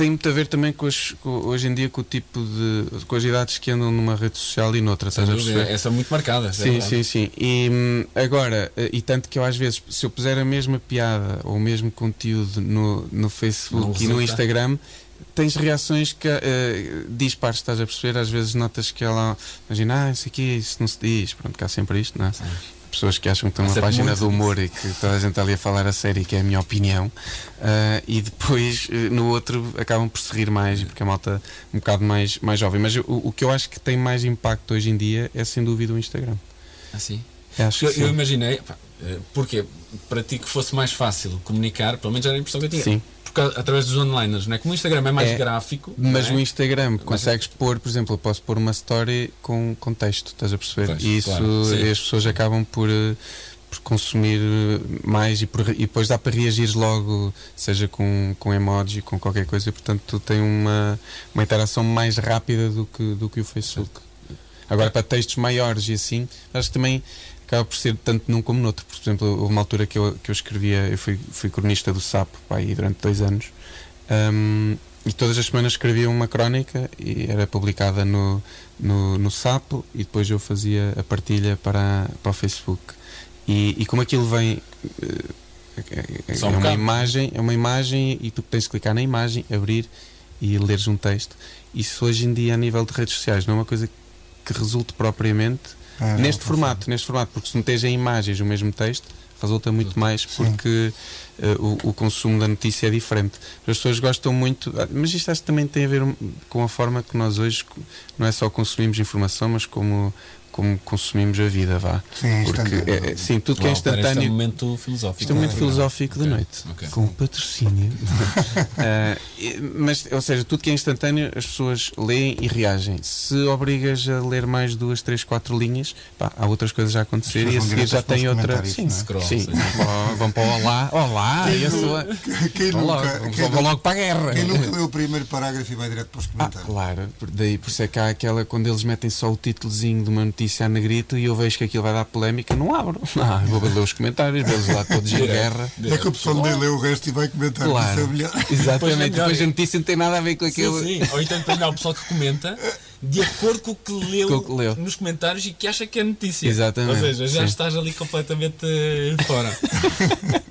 tem muito a ver também com, as, com, hoje em dia com o tipo de com as idades que andam numa rede social e noutra, estás a perceber? Essa é muito marcada. É sim, é sim, sim. E hum, agora, eh, e tanto que eu às vezes, se eu puser a mesma piada ou o mesmo conteúdo no, no Facebook e no Instagram, tens reações que uh, dispares, estás a perceber? Às vezes notas que ela imagina, ah, isso aqui, isso não se diz, pronto, cá sempre isto, não é? Sim pessoas que acham que estão numa página de humor e que toda a gente está ali a falar a sério, que é a minha opinião, uh, e depois uh, no outro acabam por se rir mais, porque a malta um bocado mais, mais jovem. Mas o, o que eu acho que tem mais impacto hoje em dia é sem dúvida o Instagram. Assim? Acho eu, eu imaginei, pá, eh, porque para ti que fosse mais fácil comunicar, pelo menos era a impressão que eu tinha. Sim. Porque, através dos onliners, não é? Como o Instagram é mais é, gráfico. Mas é? o Instagram consegues pôr, por exemplo, eu posso pôr uma story com, com texto, estás a perceber? Pois, e isso claro, as pessoas acabam por, eh, por consumir mais e, por, e, depois dá para reagir logo, seja com, com emoji, com qualquer coisa, e portanto tu tem uma, uma interação mais rápida do que, do que o Facebook. Agora, para textos maiores e assim, acho que também acaba por ser tanto num como noutro. Por exemplo, houve uma altura que eu, que eu escrevia, eu fui, fui cronista do Sapo aí durante dois anos. Um, e todas as semanas escrevia uma crónica e era publicada no, no, no Sapo e depois eu fazia a partilha para, para o Facebook. E, e como aquilo vem. É, é, um uma imagem, é uma imagem e tu tens de clicar na imagem, abrir e leres um texto. Isso hoje em dia a nível de redes sociais não é uma coisa que resulte propriamente ah, neste formato, neste formato, porque se não tens em imagens o mesmo texto, resulta muito mais porque uh, o, o, consumo da notícia é diferente. As pessoas gostam muito, ah, mas isto acho que também tem a ver com a forma que nós hoje não é só consumimos informação, mas como como consumimos a vida, vá. Sim, Porque, é, é, sim tudo que é instantâneo. Este é um momento filosófico. Este é um momento filosófico okay. da noite. Okay. Com patrocínio. uh, *laughs* mas, ou seja, tudo que é instantâneo, as pessoas leem e reagem. Se obrigas a ler mais duas, três, quatro linhas, pá, há outras coisas a acontecer e a seguir já tem outra. Sim, é? scroll, sim. sim. Vão para o Olá, Olá, quem, eu sou. Quem vão nunca, logo, quem vão logo para a guerra. Quem nunca leu o primeiro parágrafo e vai direto para os ah, comentários. Ah, claro, daí por isso é que há aquela, quando eles metem só o títulozinho de uma notícia notícia a negrito e eu vejo que aquilo vai dar polémica, não abro. *laughs* Ah, vou ler os comentários, vejo lá todos em guerra. É que a pessoa nem lê o resto e vai comentar. Claro. É *laughs* Exatamente, depois, a notícia não tem nada a ver com aquilo. Sim, sim. Ou então tem o pessoal que comenta de acordo com o que leu, que leu, nos comentários e que acha que é notícia. Exatamente. Ou seja, já sim. estás ali completamente eh, fora. *laughs*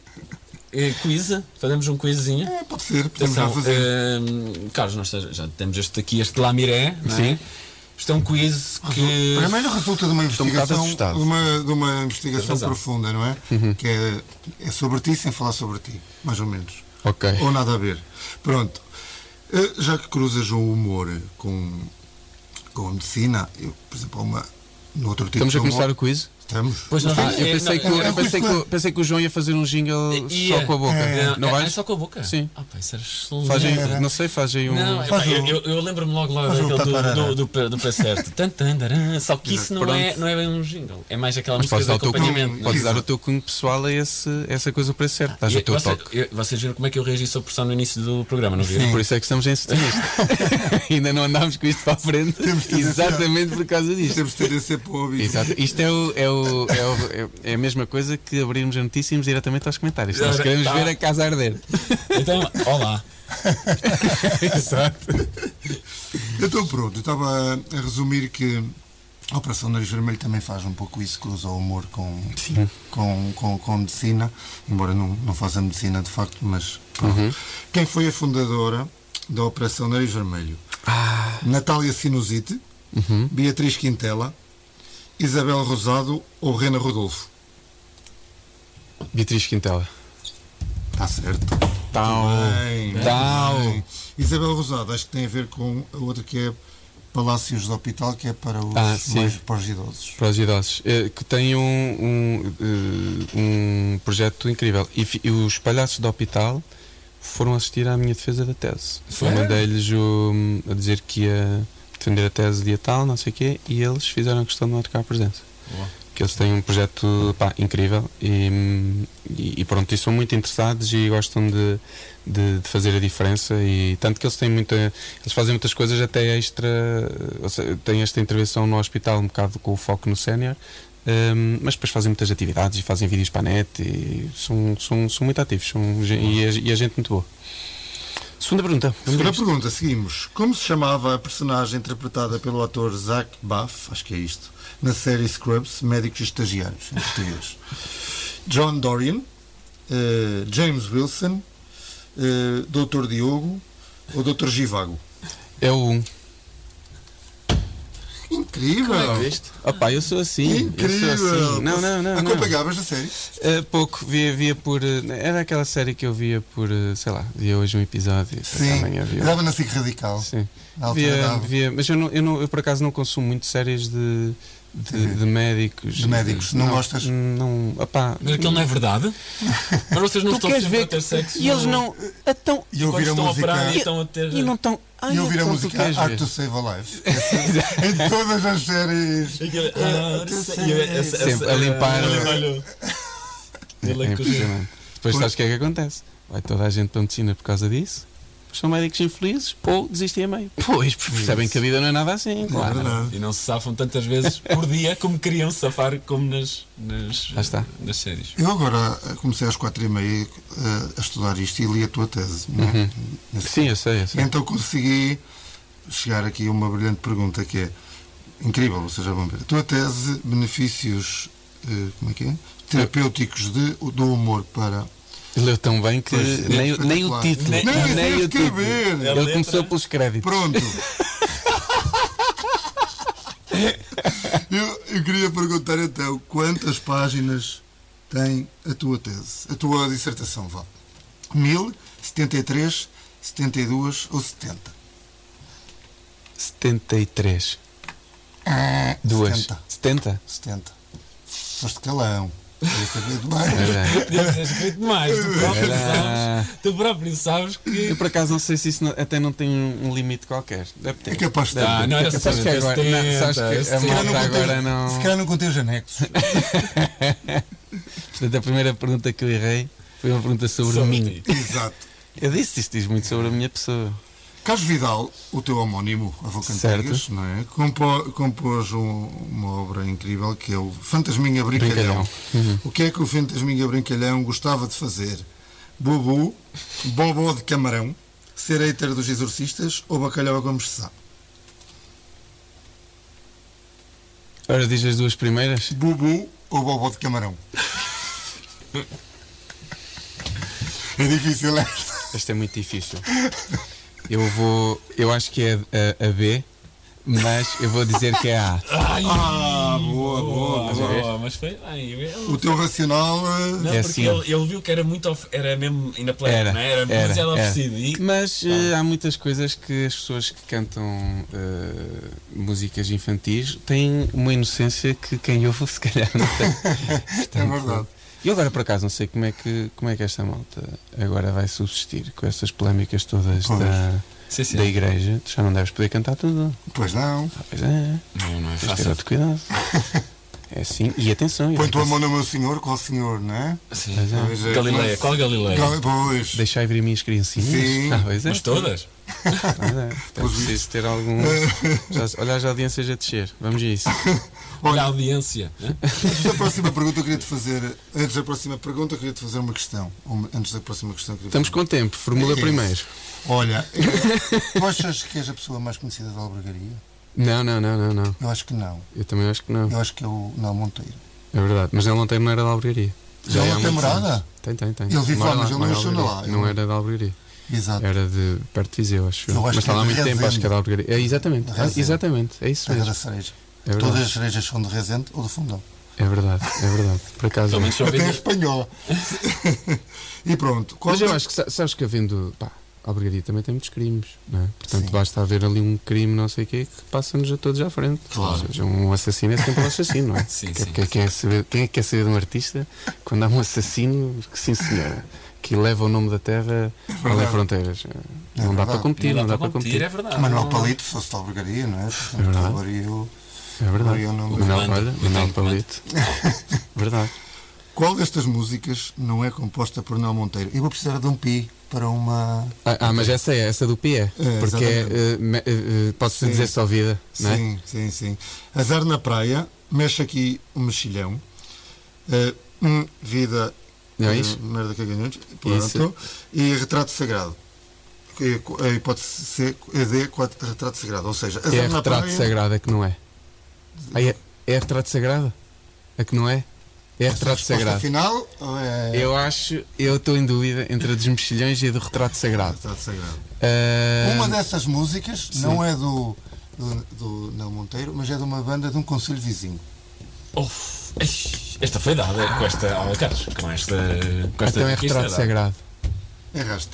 É, quiz, fazemos um quizzinho. É, pode ser, podemos Atenção, fazer. Uh, Carlos, nós já temos este aqui, este Lamiré, não é? Sim. Isto é um quiz que. Primeiro resulta de uma investigação, de uma, de uma investigação profunda, não é? Uhum. Que é, é sobre ti sem falar sobre ti, mais ou menos. Ok. Ou nada a ver. Pronto. Eh, já que cruzas o humor com, com a medicina, eu, por exemplo, uma, no outro tipo Estamos a começar humor, o quiz? Estamos. Pois não, ah, eu, pensei, não, que, eu, pensei, que, pensei que o João ia fazer um jingle ia, só com a boca. É, não, vai? É só com a boca? Sim. Ah, pá, isso era Não sei, faz aí um. Não, faz eu, eu, eu lembro-me logo, logo daquele do, do, do, do pé certo. só que isso não é, não é bem um jingle. É mais aquela Mas música de acompanhamento. Podes dar o teu cunho pessoal a esse, essa coisa para certo. Estás o teu toque. Vocês viram como é que eu reagi sob pressão no início do programa, não viram? Por isso é que estamos em nisto. *laughs* Ainda não andámos com isto para a frente. Exatamente por causa disto. Temos tendência para ouvir. Isto é o é, é, a mesma coisa que abrirmos a notícia e irmos diretamente aos comentários. Nós queremos tá. ver a casa arder. Então, olá. *laughs* Exato. Então pronto, eu estava a resumir que a Operação Nariz Vermelho também faz um pouco isso, cruza o humor com, com, com, com, medicina, embora não, não faça medicina de facto, mas uhum. quem foi a fundadora da Operação Nariz Vermelho? Ah. Natália Sinusite, uhum. Beatriz Quintela, Isabel Rosado ou Rena Rodolfo? Beatriz Quintela. Está certo. Tal. Tal. Isabel Rosado, acho que tem a ver com a outra que é Palácios do Hospital, que é para os, ah, mais, para os idosos. Para os idosos. É, que tem um, um, eh, um projeto incrível. E, e, os palhaços do Hospital foram assistir à minha defesa da tese. Foi? Mandei-lhes a dizer que ia defender a tese de tal, não sei o quê, e eles fizeram questão de marcar a presença. Que eles têm um projeto pá, incrível e, e, pronto, e são muito interessados e gostam de, de, de, fazer a diferença e tanto que eles têm muita eles fazem muitas coisas até extra seja, têm esta intervenção no hospital um bocado com o foco no sénior um, mas depois fazem muitas atividades e fazem vídeos para a net e são, são, são muito ativos são, e, a, e a gente muito boa Segunda pergunta. Segunda pergunta, seguimos. Como se chamava a personagem interpretada pelo ator Zach Buff, acho que é isto, na série Scrubs, Médicos e Estagiários, em português? *laughs* John Dorian, uh, James Wilson, uh, Dr. Diogo ou Dr. Givago? É o 1. Incrível! Como é? Opa, eu sou assim. Incrível! Eu sou assim. Não, não, não. Acompanhavas a série? Uh, pouco, via, via por. Uh, era aquela série que eu via por. Uh, sei lá, via hoje um episódio. Sim, dava na SIC Radical. Sim. Via, via, mas eu, não, eu, não, eu por acaso não consumo muito séries de, de, de médicos. De médicos, não, gostas? Não, opá, Mas aquilo não é verdade? Mas vocês não tu estão sempre ver a ter sexo? E eles não. Então, E ouvir a estão a operar música. e estão a ter. e não estão. Ai, E ouvir a então música Art to Save a Life. *laughs* *laughs* em todas as séries. Aquele- ah, Sempre essa- essa- Sempre a limpar. Ele É é impressionante. Depois sabes o que é que acontece? Vai toda a gente para a medicina por causa disso. São médicos infelizes ou desistem a meio. Pois, porque percebem que a vida não é nada assim, claro. verdade. E não se safam tantas vezes por dia como queriam safar como nas, nas, está. nas séries. Eu agora eh, comecei às quatro e meia eh, a estudar isto e li a tua tese. não é? Nesse Sim, eu sei, eu sei. Então consegui chegar aqui a uma brilhante pergunta que é incrível, vocês já vão ver. A tua tese, benefícios eh, como é que é? terapêuticos de, do humor para. Leu tão bem que Pois, é nem, nem o título. Nem- Não, isso é o título. Ele letra. começou pelos créditos. Pronto! *laughs* eu, eu queria perguntar então quantas páginas tem a tua tese, a tua dissertação, vá? Mil, setenta e três, setenta e duas ou setenta? 73. Duas. 70. 70? 70. Foste calão. Devias ter bem. Era. Podia ter escrito mais, tu próprio Era. sabes. Tu próprio sabes que. Eu por acaso não sei se isso não- até não tem um, limite qualquer. Deve ter. É capaz de ter. Ah, não que 70, agora, não, sabes que a 70. malta agora não. Se calhar não contei os anexos. *laughs* Portanto, a primeira pergunta que eu errei foi uma pergunta sobre, Sobre mim. ti. Exato. Eu disse isto diz muito sobre a minha pessoa. Carlos Vidal, o teu homónimo, Cantegas, não é? Compo- compôs um- uma obra incrível que é o Fantasminha Brincalhão. Brincalhão. O que é que o Fantasminha Brincalhão gostava de fazer? Bubu, bobó de camarão, ser hater dos exorcistas ou bacalhau a conversar? Ora, diz as duas primeiras. Bubu ou bobó de camarão? *laughs* É difícil esta. Esta é muito difícil. Eu vou. Eu acho que é a, a B, mas eu vou dizer que é a A. Ai, Ah, boa, boa, boa, boa. mas foi. Eu- O teu racional. eh, Não, É porque assim. ele, ele viu que era muito. of- Era mesmo inapelado, Era, não é? Era era, demasiado oferecido. E, Mas eh, há muitas coisas que as pessoas que cantam eh, músicas infantis têm uma inocência que quem ouve se calhar não tem. *laughs* É verdade. E eu agora por acaso não sei como é que, como é que esta malta agora vai subsistir com essas polémicas todas Pois. da, sim, sim. da igreja. Tu já não deves poder cantar tudo. Pois não. Ah, pois é, Não, não é de ter fácil. outro cuidado. *laughs* É assim, e atenção. Põe tua mão no meu senhor, qual senhor, não é? Sim. Pois é. Galileia, qual Galileia? Gal- Pois. Deixai vir as minhas criancinhas. Sim. Ah, pois é. Mas todas? Pois é. É preciso ter algum. Já, olha as audiências a descer. Vamos a isso. *laughs* Olha a audiência. né? Antes da próxima pergunta, eu queria te fazer. Antes da próxima pergunta, eu queria te fazer uma questão. Uma- Antes da próxima questão, Estamos fazer- com tempo. Formula Isso. primeiro. Olha, tu achas que és a pessoa mais conhecida da albergaria? Não, não, não, não, não. Eu acho que não. Eu também acho que não. Eu acho que é o Nel Monteiro. É verdade. Mas ele não tem, não era da albergaria. Já ele tem morada? Tem, tem, tem. Ele vive lá, mas ele não nasceu na lá. Não era da albergaria. Exato. Era de perto de Viseu, acho. Eu acho mas está é lá há de muito tempo, acho que é da albergaria. É, exatamente. Rezende. exatamente. É isso mesmo. cereja. É. Todas as cerejas são de Rezende ou do Fundão. É verdade, é verdade. Por *laughs* acaso. É. menos só Até espanhola. *laughs* e pronto. Mas eu da- acho que sa- sabes que havendo. Pá, a albergaria também tem muitos crimes, não é? Portanto, Sim. basta haver ali um crime, não sei o quê, que passa-nos a todos à frente. Claro. Ou seja, um assassino é sempre um assassino, não é? *laughs* Sim, Quem- sim. Quem, quem é saber, quem é que quer saber de um artista quando há um assassino que, sim, senhora, que leva o nome da terra além fronteiras? É não dá verdade. para competir, não, dá para competir. é verdade. Manuel Não- Palito, se fosse de albergaria, não é? Portanto, verdade. o- É verdade. O nome- Manuel, olha, eu Manuel Palito. *laughs* verdade. Qual destas músicas não é composta por Nel Monteiro? Eu vou precisar de um pi para uma. Ah, ah, mas essa é, essa do Pi é. É, porque é, eh, eh, pode-se Sim. dizer só vida, não é? Sim, sim, sim. Azar na praia, mexe aqui o mexilhão. Hum, vida. É isso? merda que ganhamos. Pronto. E retrato sagrado. Eh, pode ser é quatro- retrato sagrado. Ou seja, É retrato praia. sagrado, é que não é? É, é retrato sagrado? É que não é? É retrato sagrado. final é. Eu acho, eu estou em dúvida entre a dos mexilhões e a do retrato sagrado. Retrato sagrado. Ah, Uma dessas músicas sim. não é do, do, do Nel Monteiro, mas é de uma banda de um conselho vizinho. Uf, ai, esta foi dada com esta. Oh, Carlos, com esta. Com esta então é retrato sagrado. Erraste.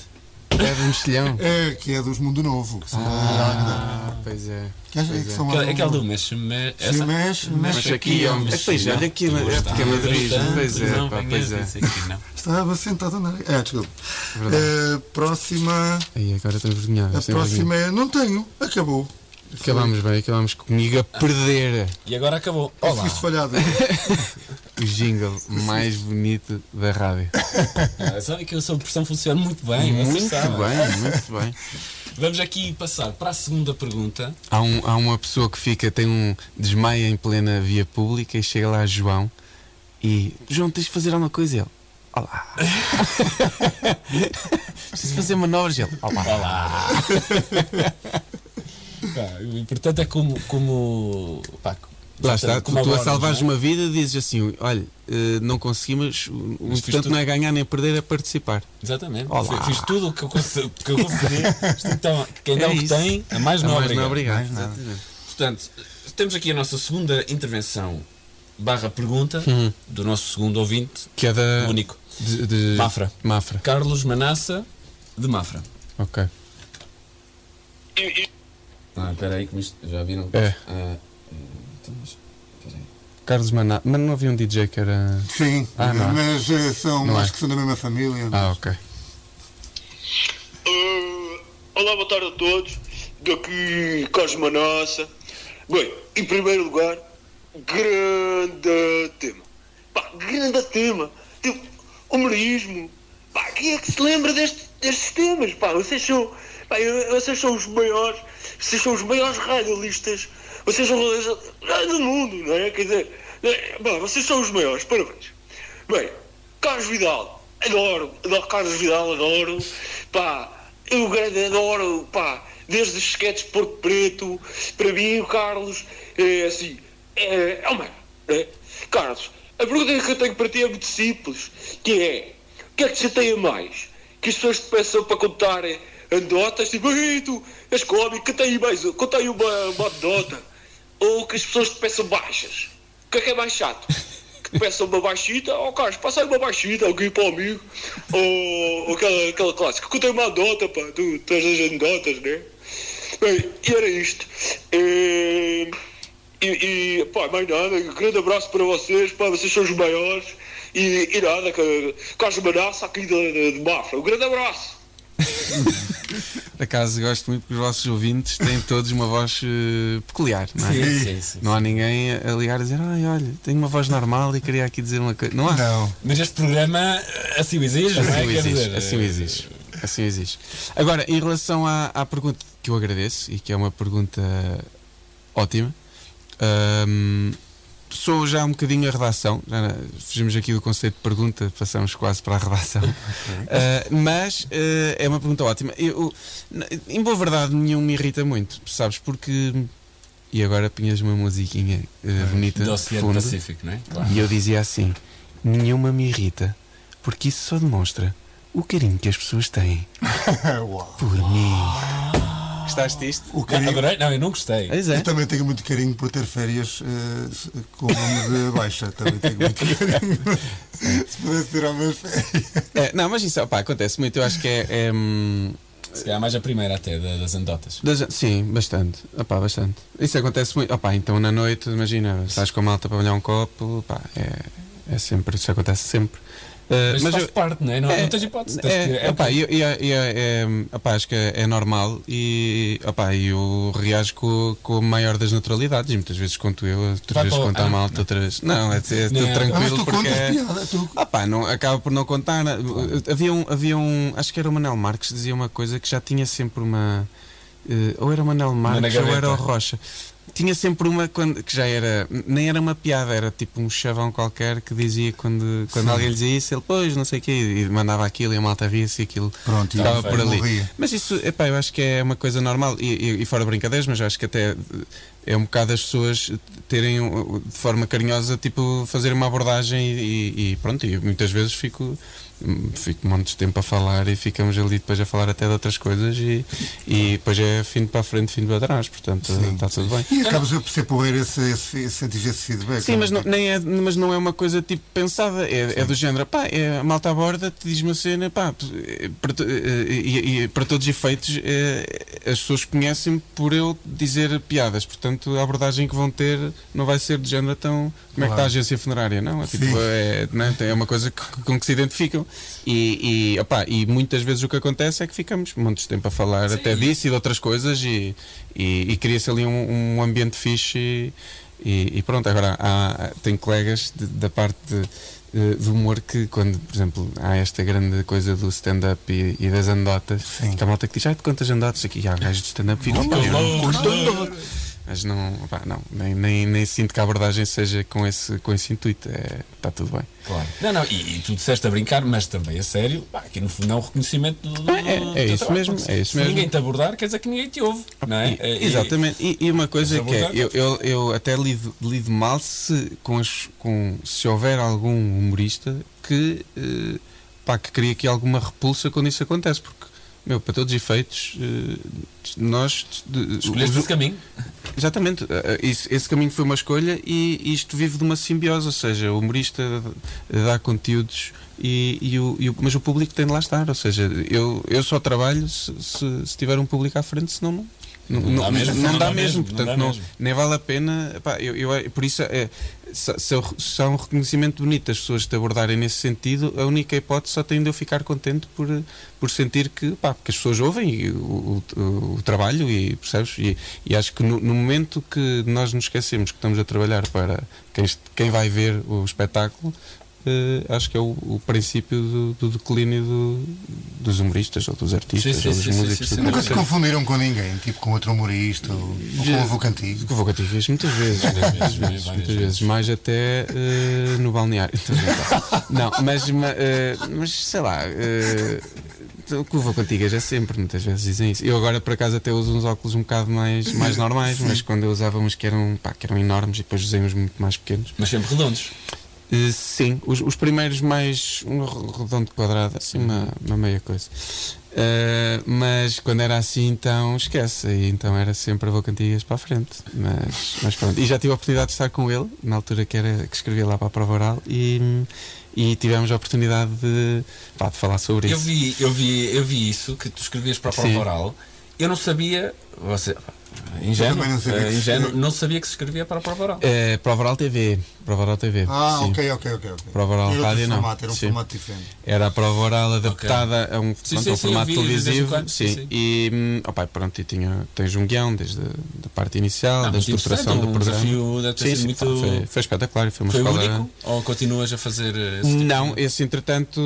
É do mexilhão. É, que é dos Mundo Novo, que são da Ah, pois é. Que Pois que é. são Aquela, aquela do- mexe, mexe, Se mexe, Mas mexe aqui, ó, é, pois é, olha aqui, é porque é Madrid. Pois é, não, pá, pois é. não. Estava sentado na É, desculpa. Verdade. Eh, próxima. Aí agora estou envergonhado. A estou próxima é. Não tenho. Acabou. Acabámos bem, acabámos comigo a perder E agora acabou. Olá. Fiz falhado. *laughs* o jingle mais bonito da rádio. Ah, Sabe que a sua pressão funciona muito bem. Muito bem, muito bem. Vamos aqui passar para a segunda pergunta. Há, um- há uma pessoa que fica, tem um desmaio em plena via pública e chega lá João e João, tens de fazer alguma coisa? E ele, olá. *laughs* *laughs* Preciso fazer manobras. E ele, olá. Olá! Pá, o importante é como. como pá, Lá está, tu, como tu a salvares é? uma vida dizes assim: olha, eh, não conseguimos, o Mas importante tudo. não é ganhar nem perder, é participar. Exatamente. Olá. Fiz tudo o que eu consegui. Que eu consegui. Isto Então, quem dá É o que isso. tem, a mais É não mais obrigado. não obrigado. Mais. Exatamente. Portanto, temos aqui a nossa segunda intervenção barra pergunta Uhum. do nosso segundo ouvinte, Que é da. único. De, de- Mafra. Mafra, Carlos Manassa de Mafra. ok. Ah, espera aí, que isto já viram? É. Ah, então, mas. Carlos Maná. Mas não havia um DJ que era. Sim, Ah, não. mas eh, são. Não é. acho que são da mesma família. Ah, ok. Uh, olá, boa tarde a todos. Daqui Cosma Nossa. Bem, em primeiro lugar, grande tema. Pá, grande tema. Tipo, humorismo. Pá, quem é que se lembra deste- destes temas? Pá, vocês são. Eu- vocês são os maiores. Vocês são os maiores radialistas. Vocês são os do mundo, não é? Quer dizer, é, pá, vocês são os maiores. Parabéns. Bem, Carlos Vidal, adoro, adoro Carlos Vidal, adoro, pá, eu grande adoro, pá, desde os sketches de Porto Preto, para mim o Carlos é assim, é, é uma, é? Carlos, a pergunta que eu tenho para ti é muito simples, que é, o que é que te chateia mais? Que as pessoas te peçam para contar anedotas, tipo, tu és cómico, conta aí mais, conta aí uma, uma anedota, ou que as pessoas te peçam baixas, o que é que é mais chato? que peçam uma baixita, ó Carlos, passa aí uma baixita, alguém para o amigo, ou, ou aquela, aquela clássica, contei uma anedota, pá, tu tens as anedotas, né? Bem, e era isto. E, e, e pá, mais nada, um grande abraço para vocês, pá, vocês são os maiores, e, e nada, Carlos Manassa aqui de, de, de Mafra, um grande abraço. Por acaso gosto muito que os vossos ouvintes têm todos uma voz eh, peculiar, não é? Sim, sim, sim. Não há ninguém a ligar a dizer, ai, olha, tenho uma voz normal e queria aqui dizer uma coisa. Não há. Não. Mas este programa assim o exige, não é? Assim o exige, dizer, assim o exige. Assim o exige. Agora, em relação à, à pergunta que eu agradeço e que é uma pergunta ótima, hum, sou já um bocadinho a redação. Já fugimos aqui do conceito de pergunta, passamos quase para a redação. Ah, *laughs* mas ah, é uma pergunta ótima. Eu, em boa verdade, nenhum me irrita muito, sabes? Porque. E agora pinhas uma musiquinha ah, bonita do Oceano fundo. Pacífico, não é? Claro. E eu dizia assim: nenhuma me irrita, porque isso só demonstra o carinho que as pessoas têm *laughs* por mim. Gostaste disto? O carinho. Adorei? Não, eu não gostei. Pois é. Eu também tenho muito carinho por ter férias eh, com o nome de baixa. Também tenho muito *laughs* carinho. Se pudesse tirar umas férias. É, não, mas isso opá, acontece muito. Eu acho que é. é, hum, Se calhar mais a primeira até, da- das anedotas. das- sim, bastante. Opá, bastante. Isso acontece muito. Opá, então na noite, imagina, estás com a malta para olhar um copo, opá, é, é sempre. Isso acontece sempre. Uh, Mas, mas faz eu- parte, não é? Não, não tens hipótese. Tens É, que- é opá, eu, eu- eu- é, opá, acho que é, é normal e opá, eu reajo com, com a maior das naturalidades. E muitas vezes conto eu, outras Vai vezes conto a ah, malta, outras vezes. Não, é, é tudo Não. Ah, mas tranquilo tu porque. contas é- piada. Tu... ah pá, não, acaba por não contar. Havia, um, havia um. Acho que era o Manel Marques que dizia uma coisa que já tinha sempre uma. eh, ou era o Manel Marques ou era o. Rocha. Tinha sempre uma quando, que já era. Nem era uma piada, era tipo um chavão qualquer que dizia quando, quando Sim. alguém lhe dizia isso, ele, pois, não sei o quê, e mandava aquilo e a malta ria-se e aquilo Pronto, estava por ali. morria. Mas isso, epá, eu acho que é uma coisa normal e, e- e fora brincadeiras, mas acho que até é um bocado as pessoas terem de forma carinhosa, tipo, fazer uma abordagem e, e pronto, e muitas vezes fico fico um monte de tempo a falar e ficamos ali depois a falar até de outras coisas e, e depois é fim para a frente, fim para trás, portanto Sim. está tudo bem. E acabas a ser porreiro esse, esse, esse, esse feedback. Sim, mas não, nem é, mas não é uma coisa tipo pensada, é, é do género, pá, é, a malta aborda, te diz uma cena, pá, para, e, e, para todos os efeitos é, as pessoas conhecem por eu dizer piadas, portanto a abordagem que vão ter não vai ser do género tão como é que está a agência funerária, não? É, tipo, é, não é, é uma coisa que, com que se identificam. E, e, opa, e muitas vezes o que acontece é que ficamos muitos de tempo a falar Sim. até disso e de outras coisas e, e, e cria-se ali um, um, ambiente fixe e, e pronto, agora há, tem colegas de, da parte de, do humor que quando, por exemplo, há esta grande coisa do stand-up e, e, das andotas, Sim. que a malta que diz, ah, quantas andotas aqui? há gajos de stand-up ficam, mas não, não nem, nem, nem sinto que a abordagem seja com esse, com esse intuito. É, está tudo bem. Claro. Não, não, e, e tu disseste a brincar, mas também a sério, pá, aqui no fundo é um reconhecimento do. do é, é, é isso mesmo. É isso Se mesmo. ninguém te abordar, quer dizer que ninguém te ouve. Não é? E, exatamente. E, e, uma coisa que é, eu, eu, eu até lido, lido mal se, com, as, com se houver algum humorista que, eh, pá, que cria aqui alguma repulsa quando isso acontece, porque meu, para todos os efeitos, eh, nós. Escolheste esse caminho? Exatamente. Eh, eh, esse, esse, caminho foi uma escolha e isto vive de uma simbiose, ou seja, o humorista dá conteúdos e, e, o, e o, mas o público tem de lá estar. Ou seja, eu, eu só trabalho se, se, se tiver um público à frente, senão não. Não, não, dá mesmo, não, não dá, mesmo, portanto dá mesmo. nem vale a pena. Eu, eu, por isso, é, se, há um reconhecimento bonito as pessoas te abordarem nesse sentido, a única hipótese só tem de eu ficar contente por, por sentir que, pá, que as pessoas ouvem o, o, o trabalho e percebes? E, e acho que no, no, momento que nós nos esquecemos que estamos a trabalhar para quem, quem vai ver o espetáculo, Uh, acho que é o, o princípio do, do declínio do, dos humoristas ou dos artistas sim, sim, ou dos sim, músicos. Sim, Nunca se confundiram com ninguém, tipo com outro humorista ou, ou com o avô cantigo? Com o avô cantigo muitas vezes, muitas vezes, muitas vezes, mais até uh, no balneário. Não, mas, uh, mas sei lá. Uh, o que vou contigo é sempre, muitas vezes dizem isso. Eu agora por acaso até uso uns óculos um bocado mais, mais normais, mas quando eu usava uns que eram, pá, que eram enormes e depois usei uns muito mais pequenos. Mas sempre redondos. Uh, sim, os, os, primeiros mais um redondo quadrado, assim uma, uma meia coisa. Uh, mas quando era assim, então esquece. E então era sempre a vou cantigas para a frente. Mas, mas pronto. E já tive a oportunidade de estar com ele, na altura que, era, que escrevia lá para a prova oral, e, e tivemos a oportunidade de, pá, de falar sobre eu isso. Vi, eu, vi, eu vi isso, que tu escrevias para a prova Sim. oral. Eu não sabia. Você, ingênuo, não, sabia uh, ingênuo não sabia que se escrevia para a prova oral. É, prova oral TV. Prova oral TV. Ah, sim. ok, ok, ok. Prova oral era rádio não. Formato, era um sim. formato diferente. Era a prova oral adaptada okay. a um, sim, pronto, sim, um formato vi, televisivo. Quando, sim. sim. E hum, opa, pronto, e tinha, tens um guião desde a parte inicial, não, da estruturação do um programa. Desafio deve ter sim, muito... foi, foi espetacular. Foi, uma foi escola... único? Ou continuas a fazer esse tipo Não, de... esse entretanto,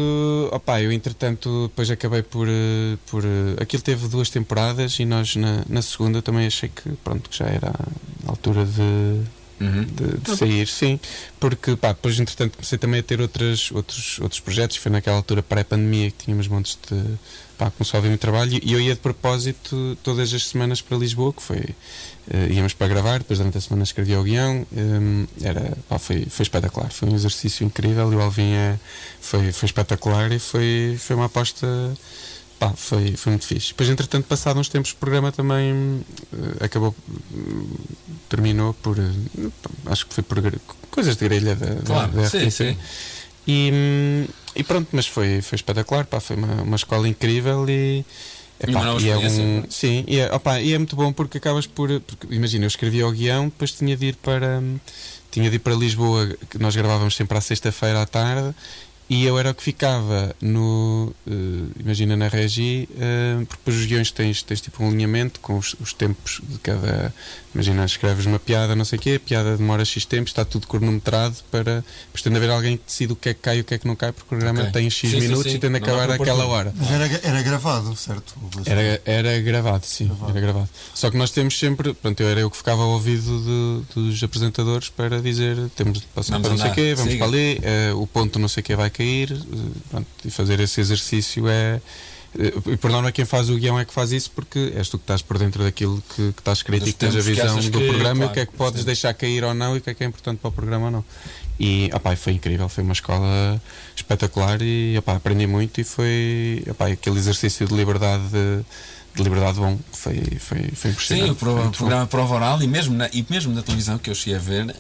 opa, eu entretanto depois acabei por, eh, por. Eh, aquilo teve duas temporadas e nós na, na segunda também achei que pronto, que já era a altura de Uhum. De, de, sair, sim, porque pá, depois entretanto comecei também a ter outras, outros, outros projetos. Foi naquela altura pré-pandemia que tínhamos montes de. Pá, começou a haver muito trabalho e eu ia de propósito todas as semanas para Lisboa, que foi. Uh, íamos para gravar, depois durante a semana escrevia o guião. Um, era, pá, foi, foi espetacular, foi um exercício incrível e o Alvin é, foi, foi espetacular e foi, foi uma aposta pá, foi, foi muito fixe. Depois, entretanto, passado uns tempos, o programa também uh, acabou, uh, terminou por, uh, acho que foi por coisas de grelha da, claro, da, da sim, sim. E, um, e pronto, mas foi, foi espetacular, pá, foi uma, uma escola incrível e. Epá, e é um, sim, e é, opa, e é muito bom porque acabas por. Porque, imagina, eu escrevia o guião, depois tinha de ir para. Tinha de ir para Lisboa, que nós gravávamos sempre à sexta-feira à tarde, e eu era o que ficava no. Uh, imagina na regi, uh, porque depois os guiões tens, tens tipo um alinhamento com os, os, tempos de cada. Imagina, escreves uma piada, não sei o quê, a piada demora X tempo, está tudo cronometrado para. Depois tem de haver alguém que decide o que é que cai e o que é que não cai, porque o programa okay. tem X sim, minutos sim, sim. e tem de acabar àquela hora. Mas era, era gravado, certo? Era, era gravado, sim, gravado. era gravado. Só que nós temos sempre. Pronto, eu era eu que ficava ao ouvido de, dos apresentadores para dizer temos de passar vamos para não sei o quê, vamos Siga. para ali, uh, o ponto não sei o quê vai cair, eh, pronto, e fazer esse exercício é, E por norma, quem faz o guião é que faz isso porque és tu que estás por dentro daquilo que, que está escrito e que tens a visão do que, programa claro, e o que é que podes deixar cair ou não e o que é que é importante para o programa ou não. E opa, foi incrível, foi uma escola espetacular e opa, aprendi muito e foi opa, aquele exercício de liberdade. De, de liberdade bom, foi, foi, foi impressionante. Sim, o, pro, o programa Prova Oral e mesmo, na, e mesmo na televisão que eu cheguei a ver,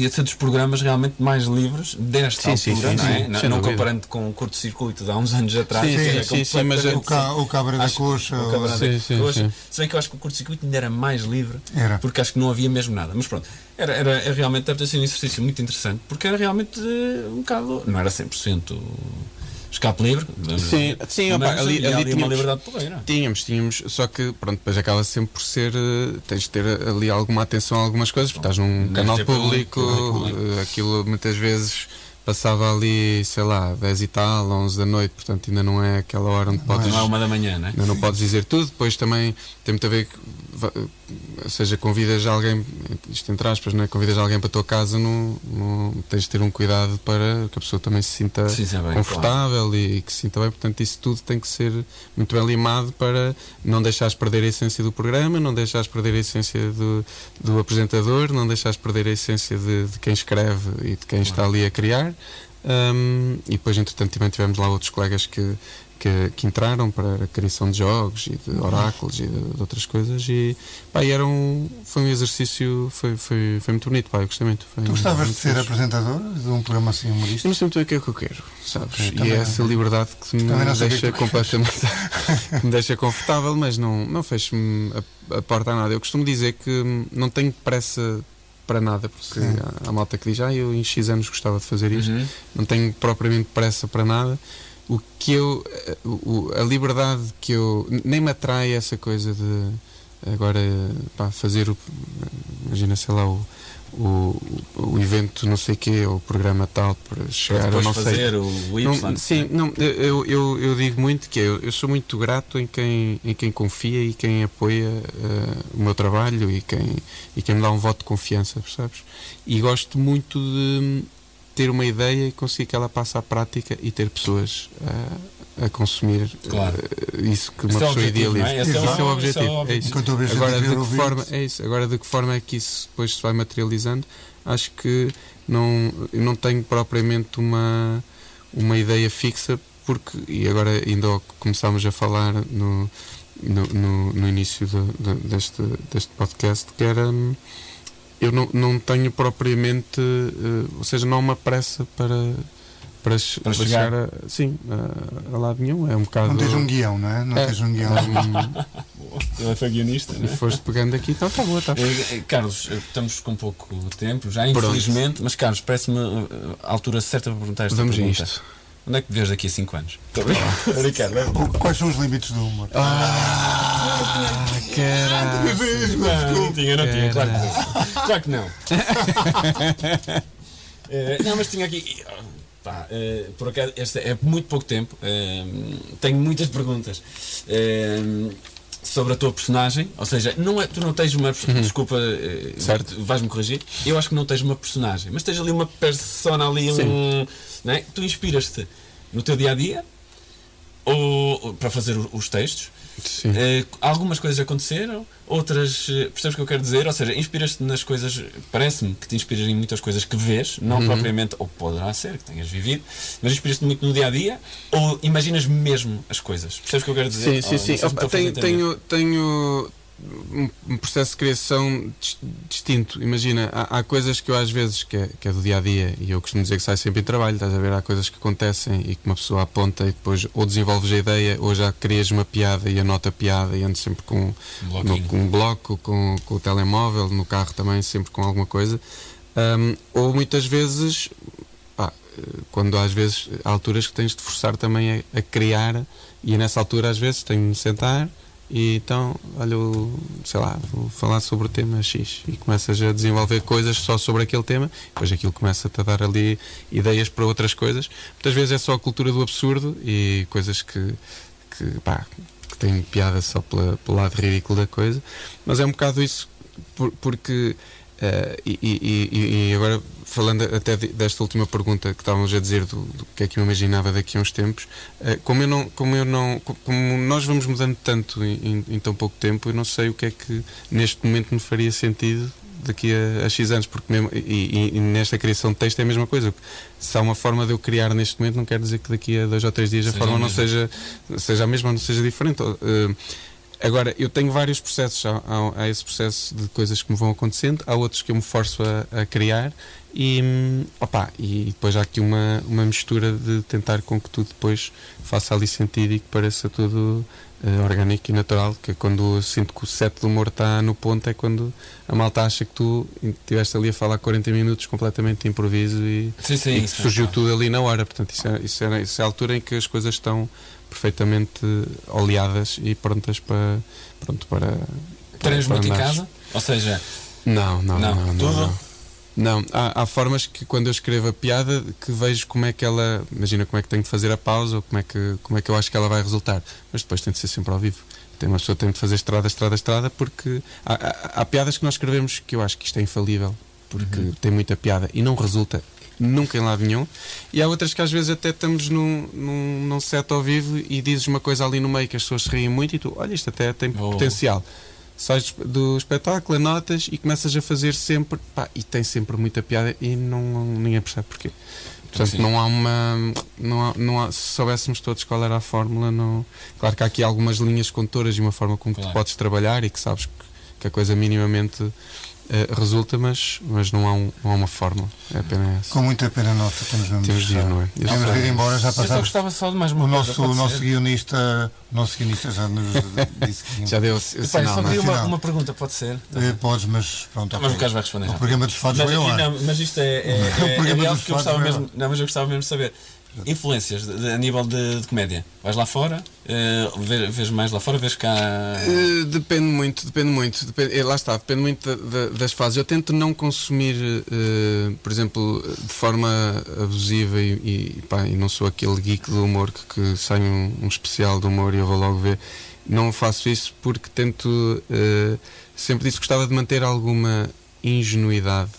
devia ser dos programas realmente mais livres desta sim, altura, sim, sim, não é? Não, não comparando com o curto-circuito de há uns anos atrás. Sim, sim, sim, sim, mas o, ca, o cabra da coxa. O cabra sim, da coxa. Se bem que eu acho que o curto-circuito ainda era mais livre, era. porque acho que não havia mesmo nada. Mas pronto, era, era, era realmente, deve ter sido um exercício muito interessante, porque era realmente uh, um bocado. Não era 100% escape livre. Sim, sim opa, ali, ali, tínhamos, uma liberdade porreira. Tínhamos, tínhamos, só que pronto, depois acaba sempre por ser. Uh, tens de ter ali alguma atenção a algumas coisas, porque estás num canal público, público, uh, aquilo muitas vezes passava ali, sei lá, 10 e tal, 11 da noite, portanto ainda não é aquela hora onde podes. Não é uma da manhã, né? Ainda não podes dizer tudo, depois também tem muito a ver seja, convidas alguém, isto entre aspas, né? convidas alguém para a tua casa, no, no, tens de ter um cuidado para que a pessoa também se sinta Sim, bem, confortável claro. e, que se sinta bem, portanto, isso tudo tem que ser muito bem limado para não deixares perder a essência do programa, não deixares perder a essência do, do apresentador, não deixares perder a essência de, de quem escreve e de quem claro. está ali a criar. Um, e depois, entretanto, também tivemos lá outros colegas que, que, que, entraram para a criação de jogos e de oráculos e de, de outras coisas e, pá, e era um, foi um exercício foi, foi, foi muito bonito, pá, eu gostei muito. tu gostavas de ser apresentador de um programa assim humorístico? Eu não sei muito bem o que é que eu quero, sabes? Okay, e é essa liberdade que me deixa que completamente *laughs* que me deixa confortável, mas não, não fecho-me a, a porta a nada. Eu costumo dizer que não tenho pressa para nada, porque há, há malta que diz, ah, eu em X anos gostava de fazer isto, uhum. não tenho propriamente pressa para nada. O que eu, o, a liberdade que eu, nem me atrai essa coisa de agora pá, fazer o, imagina, sei lá, o, o, o evento não sei quê, ou o programa tal para chegar a não fazer sei. o Y. Não, sim, não, eu, eu, eu digo muito que eu, eu sou muito grato em quem, em quem confia e quem apoia uh, o meu trabalho e quem, e quem me dá um voto de confiança, percebes? E gosto muito de ter uma ideia e conseguir que ela passe à prática e ter pessoas uh, a consumir claro. uh, isso que uma Esse é pessoa é idealiza. É? Esse, é, o objetivo. É isso. Agora, de que forma, é isso. Agora, de que forma é que isso depois se vai materializando? Acho que não, não tenho propriamente uma, uma ideia fixa, porque, e agora ainda começámos a falar no, no, no, no início de, de, deste, deste podcast, que era. Um, eu não, não tenho propriamente, uh, ou seja, não há uma pressa para, para, para, chegar, chegar a, sim, a, a, lado nenhum. É um bocado. Não tens um guião, não é? Não é, tens um guião. Ele foi guionista, não é? Foste pegando aqui, então está boa, está. Eh, Carlos, eh, estamos com pouco tempo já, infelizmente, Pronto. mas Carlos, parece-me a altura certa para perguntar esta Vamos pergunta. a isto. Onde é que te vês daqui a 5 anos? Estou *laughs* Quais são os limites do humor? Ah, caralho. Não, não tinha, não tinha, claro que não. Claro que não. *laughs* não, mas tinha aqui. Pá, uh, por acaso, este é muito pouco tempo. Uh, tenho muitas perguntas sobre a tua personagem. Ou seja, não é, tu não tens uma. Uhum. Desculpa, vais-me corrigir. Eu acho que não tens uma personagem, mas tens ali uma persona ali, Sim. um não é? Tu inspiras-te no teu dia a dia ou para fazer os textos. Uh, algumas coisas aconteceram, outras. Uh, percebes o que eu quero dizer? Ou seja, inspiras-te nas coisas. Parece-me que te inspiras em muitas coisas que vês, não uhum. propriamente, ou poderá ser que tenhas vivido, mas inspiras-te muito no dia a dia, ou imaginas mesmo as coisas? Percebes o que eu quero dizer? Sim, sim, sim. Se tenho, tenho, tenho, um processo de criação distinto. Imagina, há, há, coisas que eu às vezes, que é, que é, do dia a dia, e eu costumo dizer que sai sempre em trabalho, estás a ver? Há coisas que acontecem e que uma pessoa aponta e depois ou desenvolves a ideia ou já crias uma piada e anota a piada e ando sempre com, um no, com um bloco, com, com o telemóvel, no carro também, sempre com alguma coisa. Um, ou muitas vezes, pá, quando às vezes há alturas que tens de forçar também a, a criar, e nessa altura às vezes tenho de me sentar e então, olha, eu, sei lá, vou falar sobre o tema X e começas a desenvolver coisas só sobre aquele tema, depois aquilo começa-te a dar ali ideias para outras coisas. Muitas vezes é só a cultura do absurdo e coisas que, que, pá, que têm piada só pela, pelo lado ridículo da coisa, mas é um bocado isso, por, porque e, e, e, agora, falando até desta última pergunta que estávamos a dizer do, do, que é que eu imaginava daqui a uns tempos, uh, como, eu não, como, eu não, como nós vamos mudando tanto em, em, tão pouco tempo, eu não sei o que é que neste momento me faria sentido daqui a, a X anos, porque mesmo, e, e, nesta criação de texto é a mesma coisa. Se há uma forma de eu criar neste momento, não quer dizer que daqui a dois ou três dias a forma não seja, seja a mesma não seja diferente. Uh, Agora, eu tenho vários processos. Há, há, há, esse processo de coisas que me vão acontecendo, há outros que eu me forço a, a criar e, opa, e depois há aqui uma, uma mistura de tentar com que tudo depois faça ali sentido e que pareça tudo uh, orgânico e natural. Que é quando eu sinto que o set do humor está no ponto, é quando a malta acha que tu estiveste ali a falar 40 minutos completamente de improviso e, sim, sim, e surgiu tudo ali na hora. Portanto, isso é, isso, é, isso é a altura em que as coisas estão perfeitamente oleadas e prontas para. Pronto, para Tens muito em casa? Ou seja. Não, não, não. não, tudo? não. Não, há, há, formas que quando eu escrevo a piada que vejo como é que ela. Imagina como é que tenho de fazer a pausa ou como é que, como é que eu acho que ela vai resultar. Mas depois tem de ser sempre ao vivo. Tem uma pessoa tem de fazer estrada, estrada, estrada, porque há, há, há, piadas que nós escrevemos que eu acho que isto é infalível, porque uhum. tem muita piada e não resulta nunca em lado nenhum. E há outras que às vezes até estamos num, num, num set ao vivo e dizes uma coisa ali no meio que as pessoas se riem muito e tu, olha, isto até tem oh. potencial. Sais do espetáculo, anotas e começas a fazer sempre, pá, e tem sempre muita piada e não, ninguém percebe porquê. Portanto, não há uma. Não há, não há, se soubéssemos todos qual era a fórmula, não. Claro que há aqui algumas linhas condutoras e uma forma como claro. tu podes trabalhar e que sabes que, que a coisa minimamente Uh, resulta, mas, mas não, há um, não há uma fórmula. É apenas essa. Com muita pena nossa, temos mesmo temos de ir, não é? Temos de ir embora, já passamos. Eu gostava só de mais uma o nosso, o nosso guionista, o nosso guionista já nos disse que. já deu o, sinal, só queria uma, uma pergunta, pode ser? É, podes, mas pronto. Mas o Carlos vai responder. O programa dos fados mas, vai ao ar. Mas isto é, é, *laughs* é, é algo que eu gostava mesmo. Não, mas eu gostava mesmo de saber influências a nível de, de, comédia? Vais lá fora? Uh, vês, mais lá fora? Vês cá. Uh, depende muito, depende muito. Depende, eh, lá está, depende muito das fases. Eu tento não consumir, uh, por exemplo, de forma abusiva e, e, pá, e, não sou aquele geek do humor que, que sai um, um, especial do humor e eu vou logo ver. Não faço isso porque tento. sempre disse que gostava de manter alguma ingenuidade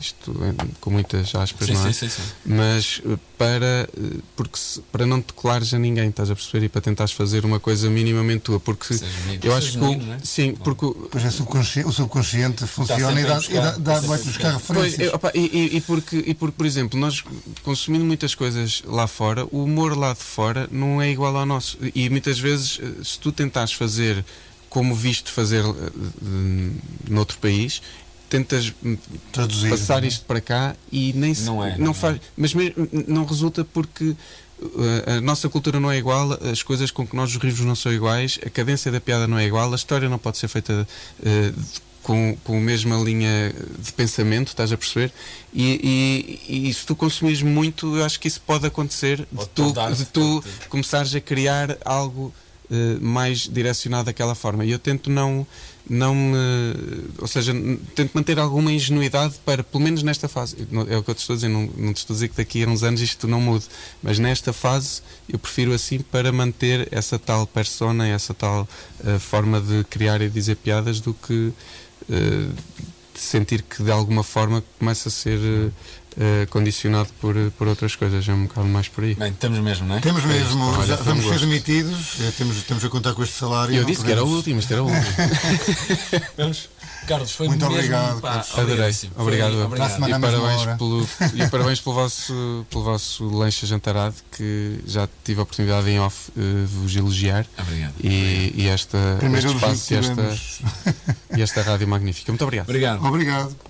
isto é, com muitas aspas, sim, não é? Sim, sim, Mas eh, para, eh, porque se, para não te declares a ninguém, estás a perceber? E para tentares fazer uma coisa minimamente tua, porque eu acho que. Menino, é? Sim, porque. Pois é, subconsciente, o subconsciente funciona e dá, buscar, e dá, vai buscar referências. Pois, opa, e, e, porque, e porque, por exemplo, nós consumindo muitas coisas lá fora, o humor lá de fora não é igual ao nosso. E muitas vezes, eh, se tu tentares fazer como visto fazer uh, noutro país, tentas Traduzir, passar é? isto para cá e nem se, não, é, não, não faz, é. mas mesmo, não resulta porque uh, a nossa cultura não é igual, as coisas com que nós rimos não são iguais, a cadência da piada não é igual, a história não pode ser feita uh, com, com a mesma linha de pensamento, estás a perceber? E, e, e se tu consumires muito, eu acho que isso pode acontecer pode de tu, de tu começares a criar algo uh, mais direcionado daquela forma. E eu tento não não me. Ou seja, tento manter alguma ingenuidade para, pelo menos nesta fase. É o que eu te estou a dizer, não, não te estou a dizer que daqui a uns anos isto não mude, mas nesta fase eu prefiro assim para manter essa tal persona, essa tal uh, forma de criar e dizer piadas do que sentir que de alguma forma começa a ser. Uh, condicionado por, por outras coisas, é um bocado mais por aí. Bem, temos mesmo, não é? Temos mesmo, é já, vamos ser demitidos, é, temos, temos a contar com este salário. Eu disse podemos... que era o último, isto era o último. *laughs* vamos. Carlos, foi muito mesmo, obrigado. Pá, Adorei. Obrigado. Foi, obrigado. E parabéns, pelo, e parabéns pelo vosso, pelo vosso lanche jantarado, que já tive a oportunidade em off uh, vos elogiar. Obrigado. E, e esta, este espaço e esta, *laughs* e esta rádio magnífica. Muito obrigado. Obrigado. Obrigado.